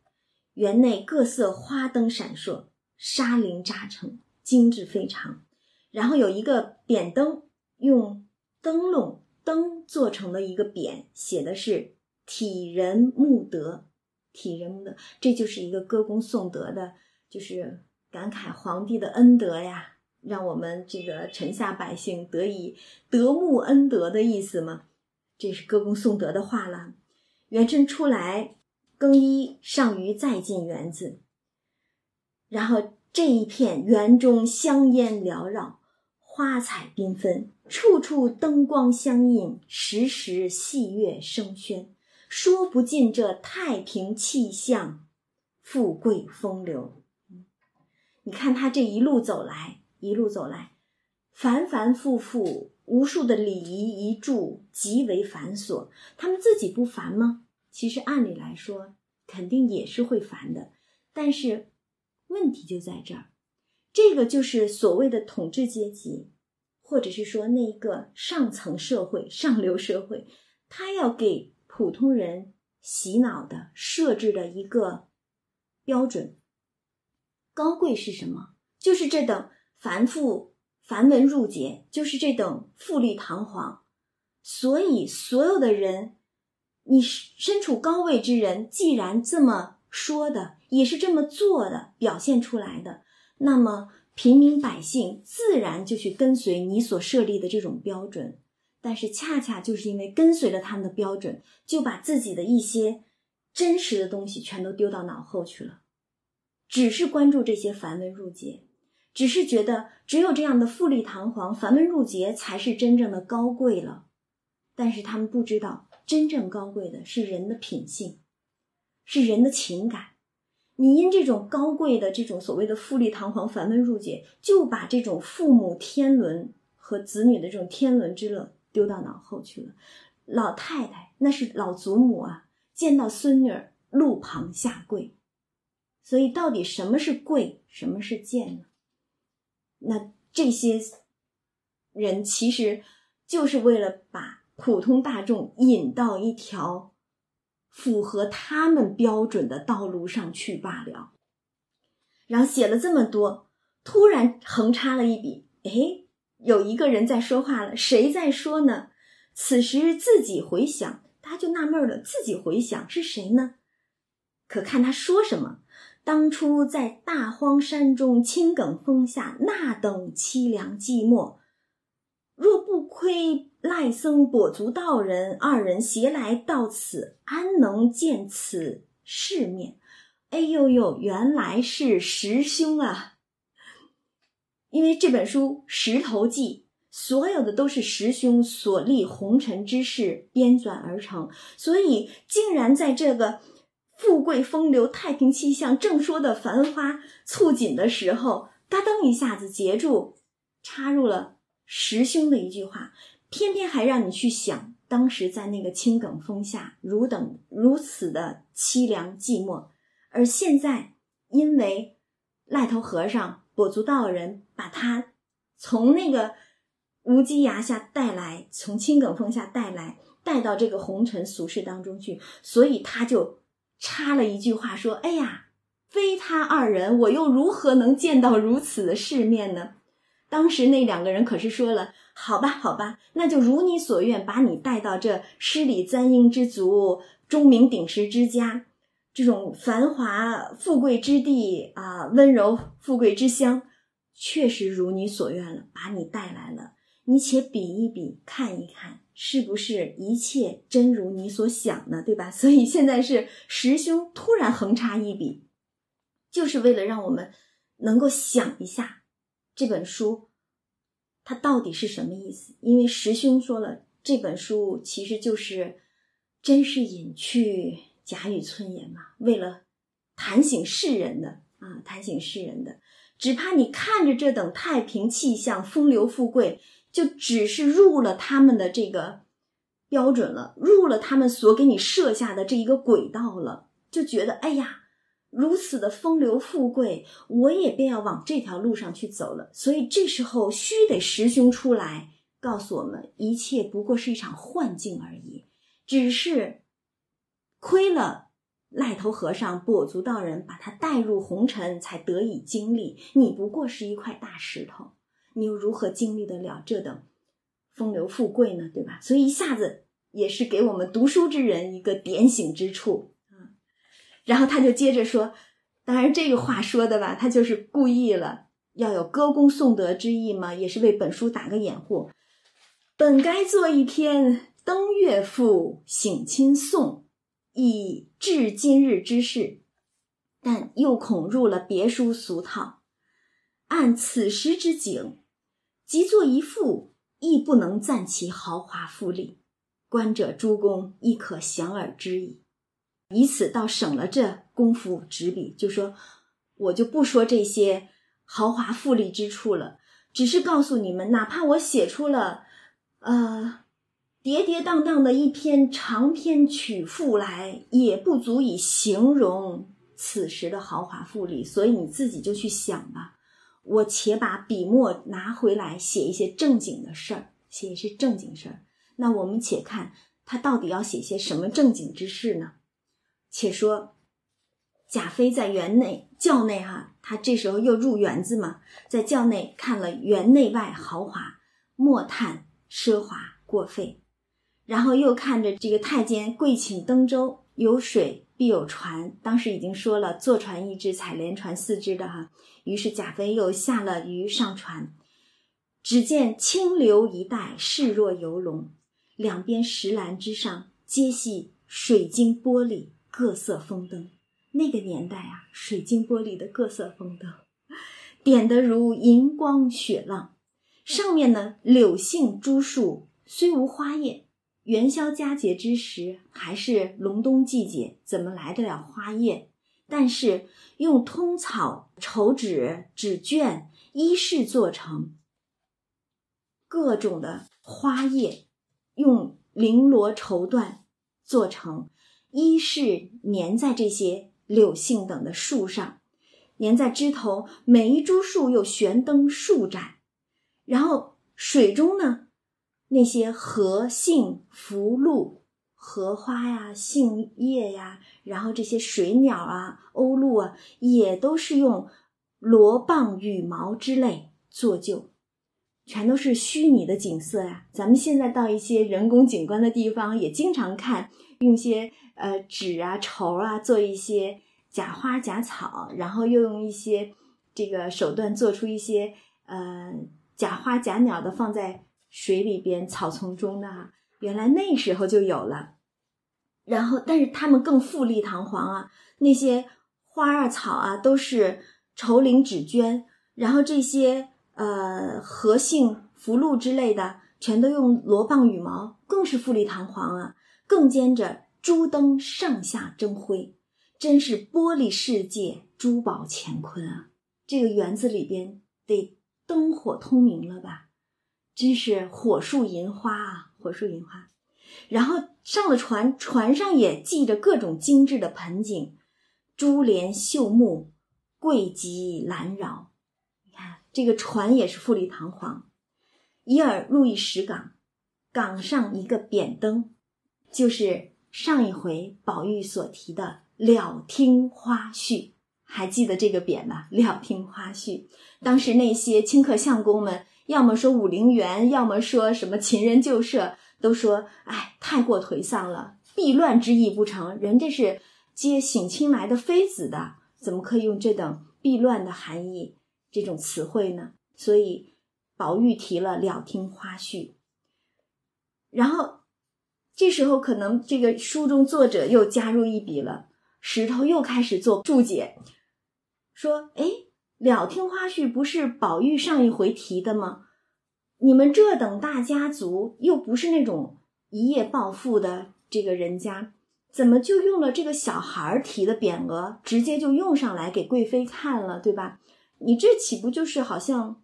Speaker 1: 园内各色花灯闪烁，纱绫扎成，精致非常。然后有一个匾灯，用灯笼灯做成了一个匾，写的是“体仁慕德”，体仁慕德，这就是一个歌功颂德的，就是感慨皇帝的恩德呀。让我们这个臣下百姓得以得慕恩德的意思吗？这是歌功颂德的话了。元春出来更衣上鱼，再进园子，然后这一片园中香烟缭绕，花彩缤纷，处处灯光相映，时时戏乐声喧，说不尽这太平气象，富贵风流。你看他这一路走来。一路走来，反反复复，无数的礼仪仪祝极为繁琐。他们自己不烦吗？其实按理来说，肯定也是会烦的。但是问题就在这儿，这个就是所谓的统治阶级，或者是说那一个上层社会、上流社会，他要给普通人洗脑的设置的一个标准。高贵是什么？就是这等。繁复繁文缛节，就是这等富丽堂皇。所以，所有的人，你身处高位之人，既然这么说的，也是这么做的，表现出来的，那么平民百姓自然就去跟随你所设立的这种标准。但是恰恰就是因为跟随了他们的标准，就把自己的一些真实的东西全都丢到脑后去了，只是关注这些繁文缛节，只是觉得只有这样的富丽堂皇、繁文缛节才是真正的高贵了。但是他们不知道，真正高贵的是人的品性，是人的情感。你因这种高贵的这种所谓的富丽堂皇、繁文缛节，就把这种父母天伦和子女的这种天伦之乐。丢到脑后去了。老太太那是老祖母啊，见到孙女儿路旁下跪。所以，到底什么是贵，什么是贱呢？那这些人其实就是为了把普通大众引到一条符合他们标准的道路上去罢了。然后写了这么多，突然横插了一笔，哎。有一个人在说话了，谁在说呢？此时自己回想，他就纳闷了，自己回想是谁呢？可看他说什么，当初在大荒山中青埂峰下，那等凄凉寂寞，若不亏赖僧跛足道人二人携来到此，安能见此世面？哎呦呦，原来是师兄啊！因为这本书《石头记》，所有的都是师兄所立红尘之事编纂而成，所以竟然在这个富贵风流、太平气象、正说的繁花簇锦的时候，哒噔一下子截住，插入了师兄的一句话，偏偏还让你去想，当时在那个青埂峰下，如等如此的凄凉寂寞，而现在因为赖头和尚。跛足道人把他从那个无稽崖下带来，从青埂峰下带来，带到这个红尘俗世当中去，所以他就插了一句话说：“哎呀，非他二人，我又如何能见到如此的世面呢？”当时那两个人可是说了：“好吧，好吧，那就如你所愿，把你带到这诗礼簪缨之族、钟鸣鼎食之家。”这种繁华富贵之地啊，温柔富贵之乡，确实如你所愿了，把你带来了。你且比一比，看一看，是不是一切真如你所想呢？对吧？所以现在是师兄突然横插一笔，就是为了让我们能够想一下这本书它到底是什么意思。因为师兄说了，这本书其实就是真是隐去。假语村言嘛，为了谈醒世人的啊，谈醒世人的，只怕你看着这等太平气象、风流富贵，就只是入了他们的这个标准了，入了他们所给你设下的这一个轨道了，就觉得哎呀，如此的风流富贵，我也便要往这条路上去走了。所以这时候须得师兄出来告诉我们，一切不过是一场幻境而已，只是。亏了赖头和尚、跛足道人把他带入红尘，才得以经历。你不过是一块大石头，你又如何经历得了这等风流富贵呢？对吧？所以一下子也是给我们读书之人一个点醒之处啊。然后他就接着说：“当然这个话说的吧，他就是故意了，要有歌功颂德之意嘛，也是为本书打个掩护。本该做一篇登月赋，省亲颂。”以至今日之事，但又恐入了别书俗套。按此时之景，即作一赋，亦不能赞其豪华富丽。观者诸公亦可想而知矣。以此倒省了这功夫执笔，就说我就不说这些豪华富丽之处了，只是告诉你们，哪怕我写出了，呃。跌跌宕宕的一篇长篇曲赋来，也不足以形容此时的豪华富丽。所以你自己就去想吧。我且把笔墨拿回来，写一些正经的事儿，写一些正经事儿。那我们且看他到底要写些什么正经之事呢？且说贾妃在园内轿内哈，他这时候又入园子嘛，在轿内看了园内外豪华，莫叹奢华过费。然后又看着这个太监跪请登舟，有水必有船。当时已经说了，坐船一只，采莲船四只的哈。于是贾妃又下了鱼上船，只见清流一带，势若游龙，两边石栏之上皆系水晶玻璃各色风灯。那个年代啊，水晶玻璃的各色风灯，点得如银光雪浪。上面呢，柳杏株树虽无花叶，元宵佳节之时，还是隆冬季节，怎么来得了花叶？但是用通草、绸纸、纸绢、衣饰做成。各种的花叶，用绫罗绸缎做成衣饰，粘在这些柳杏等的树上，粘在枝头。每一株树又悬灯数盏，然后水中呢，那些荷杏、福禄、荷花呀、杏叶呀，然后这些水鸟啊、鸥鹭啊，也都是用罗蚌、羽毛之类做就。全都是虚拟的景色呀！咱们现在到一些人工景观的地方，也经常看用一些呃纸啊、绸啊做一些假花假草，然后又用一些这个手段做出一些呃假花假鸟的放在水里边、草丛中的哈。原来那时候就有了，然后但是他们更富丽堂皇啊，那些花啊草啊都是绸绫纸绢，然后这些。呃，荷杏、福禄之类的，全都用罗棒羽毛，更是富丽堂皇啊！更兼着珠灯上下争辉，真是玻璃世界，珠宝乾坤啊！这个园子里边得灯火通明了吧？真是火树银花啊，火树银花。然后上了船，船上也系着各种精致的盆景，珠帘绣幕，桂极兰绕。这个船也是富丽堂皇，一而入一石港，港上一个扁灯，就是上一回宝玉所提的“了听花絮”，还记得这个匾吗？“了听花絮”。当时那些清客相公们，要么说武陵源，要么说什么秦人旧社，都说：“哎，太过颓丧了，避乱之意不成？人这是接省亲来的妃子的，怎么可以用这等避乱的含义？”这种词汇呢，所以宝玉提了“了听花絮”，然后这时候可能这个书中作者又加入一笔了，石头又开始做注解，说：“哎，了听花絮不是宝玉上一回提的吗？你们这等大家族又不是那种一夜暴富的这个人家，怎么就用了这个小孩儿提的匾额，直接就用上来给贵妃看了，对吧？”你这岂不就是好像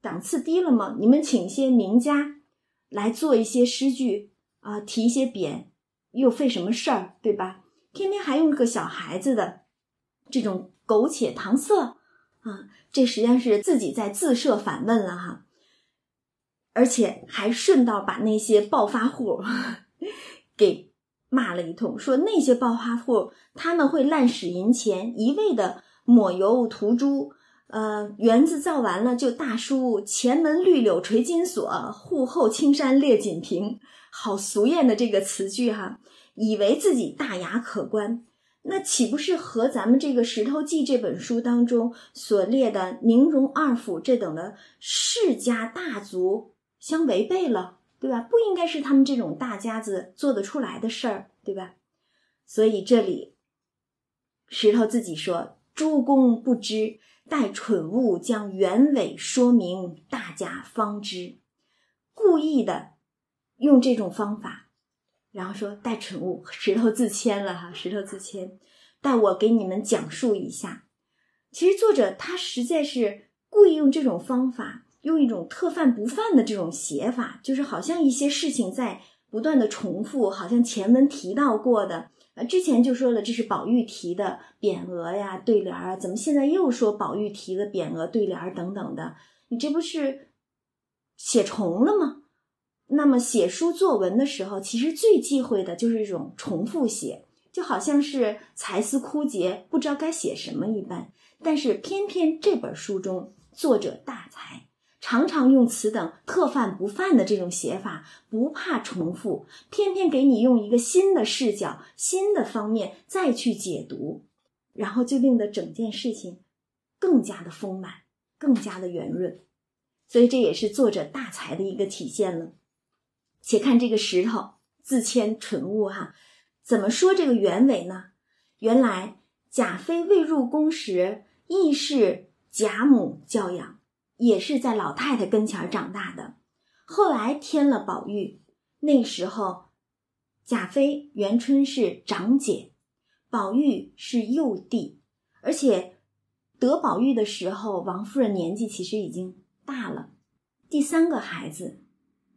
Speaker 1: 档次低了吗？你们请一些名家来做一些诗句啊，提一些匾，又费什么事儿，对吧？偏偏还用个小孩子的这种苟且搪塞啊，这实际上是自己在自设反问了哈，而且还顺道把那些暴发户 给骂了一通，说那些暴发户他们会滥使银钱，一味的。抹油涂朱，呃，园子造完了就大书“前门绿柳垂金锁，户后青山列锦屏”，好俗艳的这个词句哈，以为自己大雅可观，那岂不是和咱们这个《石头记》这本书当中所列的宁荣二府这等的世家大族相违背了，对吧？不应该是他们这种大家子做得出来的事儿，对吧？所以这里石头自己说。诸公不知，待蠢物将原委说明，大家方知。故意的用这种方法，然后说待蠢物石头自谦了哈，石头自谦，待我给你们讲述一下。其实作者他实在是故意用这种方法，用一种特犯不犯的这种写法，就是好像一些事情在不断的重复，好像前文提到过的。呃之前就说了，这是宝玉提的匾额呀、对联啊，怎么现在又说宝玉提的匾额、对联等等的？你这不是写重了吗？那么写书作文的时候，其实最忌讳的就是这种重复写，就好像是才思枯竭，不知道该写什么一般。但是偏偏这本书中作者大才。常常用此等特犯不犯的这种写法，不怕重复，偏偏给你用一个新的视角、新的方面再去解读，然后就令得整件事情更加的丰满，更加的圆润。所以这也是作者大才的一个体现了。且看这个石头自谦蠢物哈，怎么说这个原委呢？原来贾妃未入宫时，亦是贾母教养，也是在老太太跟前长大的。后来添了宝玉，那时候贾妃、元春是长姐，宝玉是幼弟，而且得宝玉的时候，王夫人年纪其实已经大了，第三个孩子。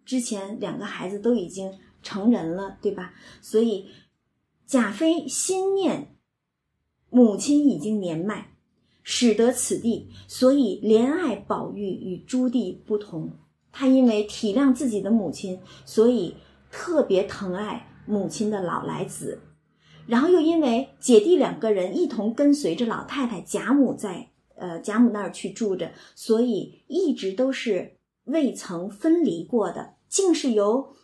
Speaker 1: 之前两个孩子都已经成人了，对吧？所以贾妃心念母亲已经年迈，使得此地，所以怜爱宝玉与朱棣不同。他因为体谅自己的母亲，所以特别疼爱母亲的老来子。然后又因为姐弟两个人一同跟随着老太太贾母在呃贾母那儿去住着，所以一直都是。未曾分离过的，竟是由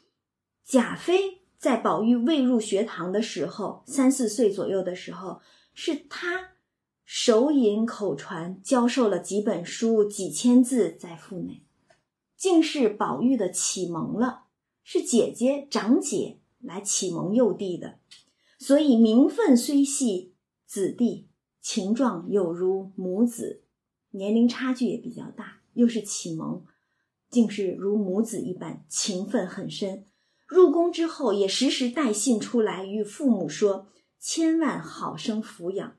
Speaker 1: 贾妃在宝玉未入学堂的时候，三四岁左右的时候，是他手引口传教授了几本书、几千字在腹内，竟是宝玉的启蒙了，是姐姐长姐来启蒙幼弟的，所以名分虽系子弟，情状有如母子，年龄差距也比较大，又是启蒙。竟是如母子一般，情分很深。入宫之后，也时时带信出来，与父母说：“千万好生抚养，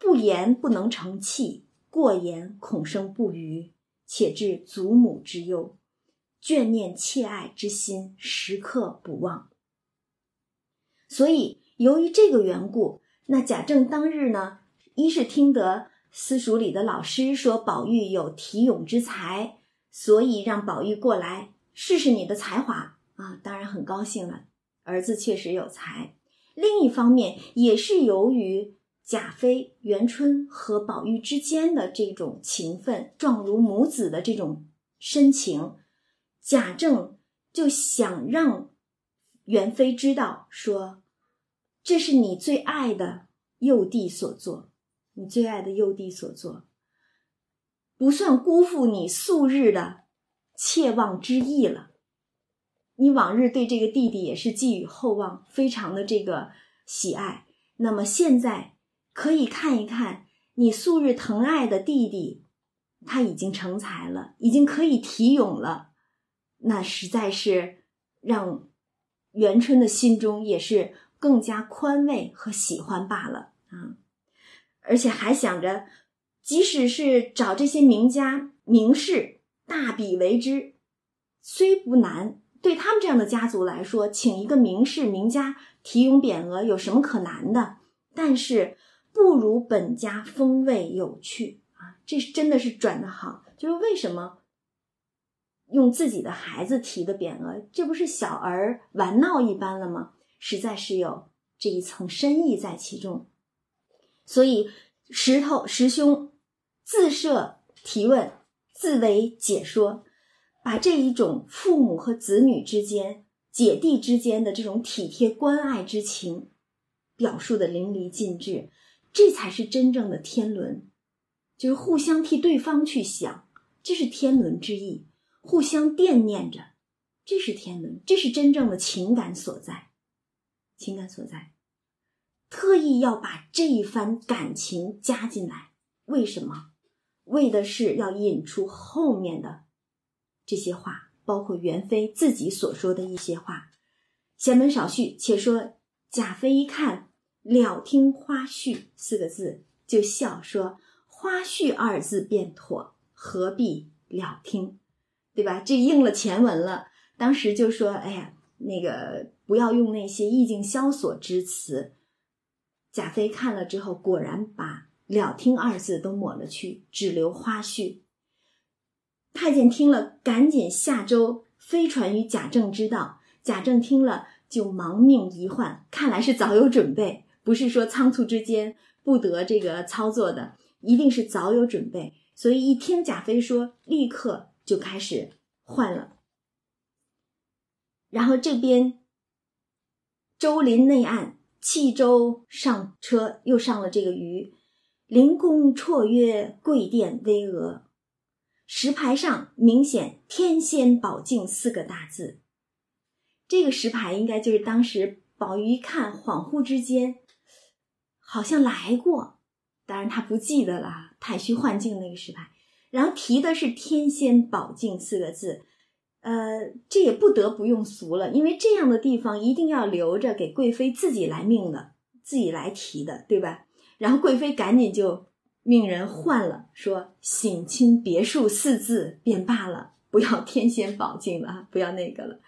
Speaker 1: 不言不能成器，过言恐生不虞，且致祖母之忧，眷念切爱之心时刻不忘。”所以，由于这个缘故，那贾政当日呢，一是听得私塾里的老师说宝玉有题咏之才。所以让宝玉过来试试你的才华啊！当然很高兴了，儿子确实有才。另一方面，也是由于贾妃、元春和宝玉之间的这种情分，状如母子的这种深情，贾政就想让元妃知道，说这是你最爱的幼弟所做，你最爱的幼弟所做。不算辜负你素日的切望之意了。你往日对这个弟弟也是寄予厚望，非常的这个喜爱。那么现在可以看一看你素日疼爱的弟弟，他已经成才了，已经可以题咏了。那实在是让元春的心中也是更加宽慰和喜欢罢了啊！而且还想着。即使是找这些名家名士大笔为之，虽不难，对他们这样的家族来说，请一个名士名家题咏匾额有什么可难的？但是不如本家风味有趣啊！这是真的是转的好，就是为什么用自己的孩子提的匾额，这不是小儿玩闹一般了吗？实在是有这一层深意在其中，所以石头师兄。自设提问，自为解说，把这一种父母和子女之间、姐弟之间的这种体贴关爱之情，表述的淋漓尽致，这才是真正的天伦，就是互相替对方去想，这是天伦之意，互相惦念着，这是天伦，这是真正的情感所在，情感所在，特意要把这一番感情加进来，为什么？为的是要引出后面的这些话，包括元妃自己所说的一些话。闲门少叙，且说贾妃一看“了听花絮”四个字，就笑说：“花絮二字便妥，何必了听？对吧？这应了前文了。当时就说：‘哎呀，那个不要用那些意境萧索之词。’贾妃看了之后，果然把。”了听二字都抹了去，只留花絮。太监听了，赶紧下周飞传于贾政知道。贾政听了，就忙命一换，看来是早有准备，不是说仓促之间不得这个操作的，一定是早有准备。所以一听贾妃说，立刻就开始换了。然后这边周林内岸，弃舟上车，又上了这个鱼。凌宫绰约，贵殿巍峨，石牌上明显“天仙宝镜”四个大字。这个石牌应该就是当时宝玉一看，恍惚之间好像来过，当然他不记得了，太虚幻境那个石牌。然后提的是“天仙宝镜”四个字，呃，这也不得不用俗了，因为这样的地方一定要留着给贵妃自己来命的，自己来提的，对吧？然后贵妃赶紧就命人换了，说“省亲别墅”四字便罢了，不要“天仙宝镜”了，不要那个了。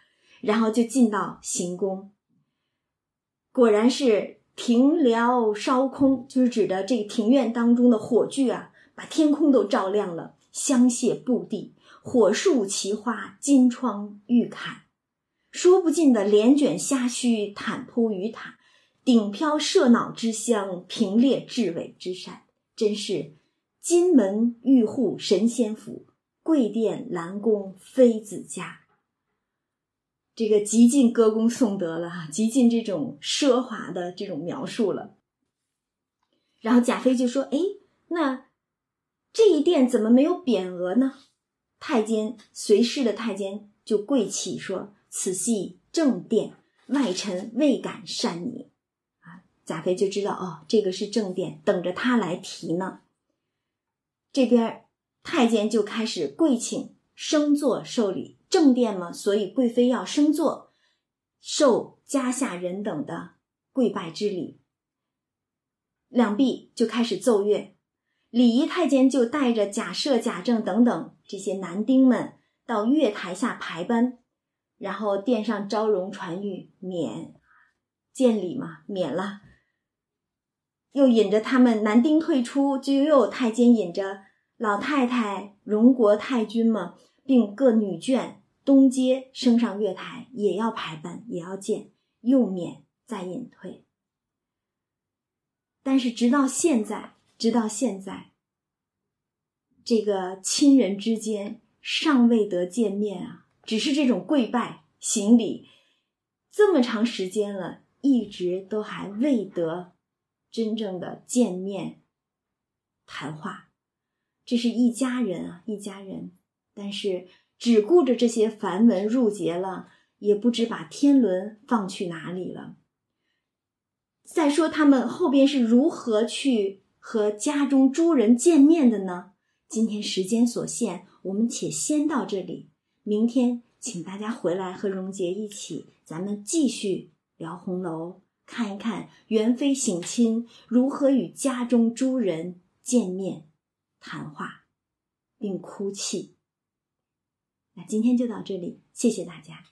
Speaker 1: 然后就进到行宫，果然是庭燎烧空，就是指的这个庭院当中的火炬啊。把天空都照亮了，香榭布地，火树奇花，金窗玉槛，说不尽的帘卷虾须，毯铺鱼塔，顶飘麝脑之香，平列雉尾之扇，真是金门玉户神仙府，贵殿兰宫妃子家。这个极尽歌功颂德了哈，极尽这种奢华的这种描述了。然后贾妃就说：“哎，那。”这一殿怎么没有匾额呢？太监随侍的太监就跪起说：“此系正殿，外臣未敢擅拟。”啊，贾妃就知道哦，这个是正殿，等着他来提呢。这边太监就开始跪请升座受礼，正殿嘛，所以贵妃要升座，受家下人等的跪拜之礼。两臂就开始奏乐。礼仪太监就带着贾赦、贾政等等这些男丁们到月台下排班，然后殿上招容传谕免见礼嘛，免了。又引着他们男丁退出，就又有太监引着老太太、荣国太君嘛，并各女眷东街升上月台，也要排班，也要见，又免再隐退。但是直到现在。直到现在，这个亲人之间尚未得见面啊，只是这种跪拜行礼，这么长时间了，一直都还未得真正的见面谈话。这是一家人啊，一家人，但是只顾着这些繁文缛节了，也不知把天伦放去哪里了。再说他们后边是如何去。和家中诸人见面的呢？今天时间所限，我们且先到这里。明天请大家回来和荣杰一起，咱们继续聊红楼，看一看元妃省亲如何与家中诸人见面谈话，并哭泣。那今天就到这里，谢谢大家。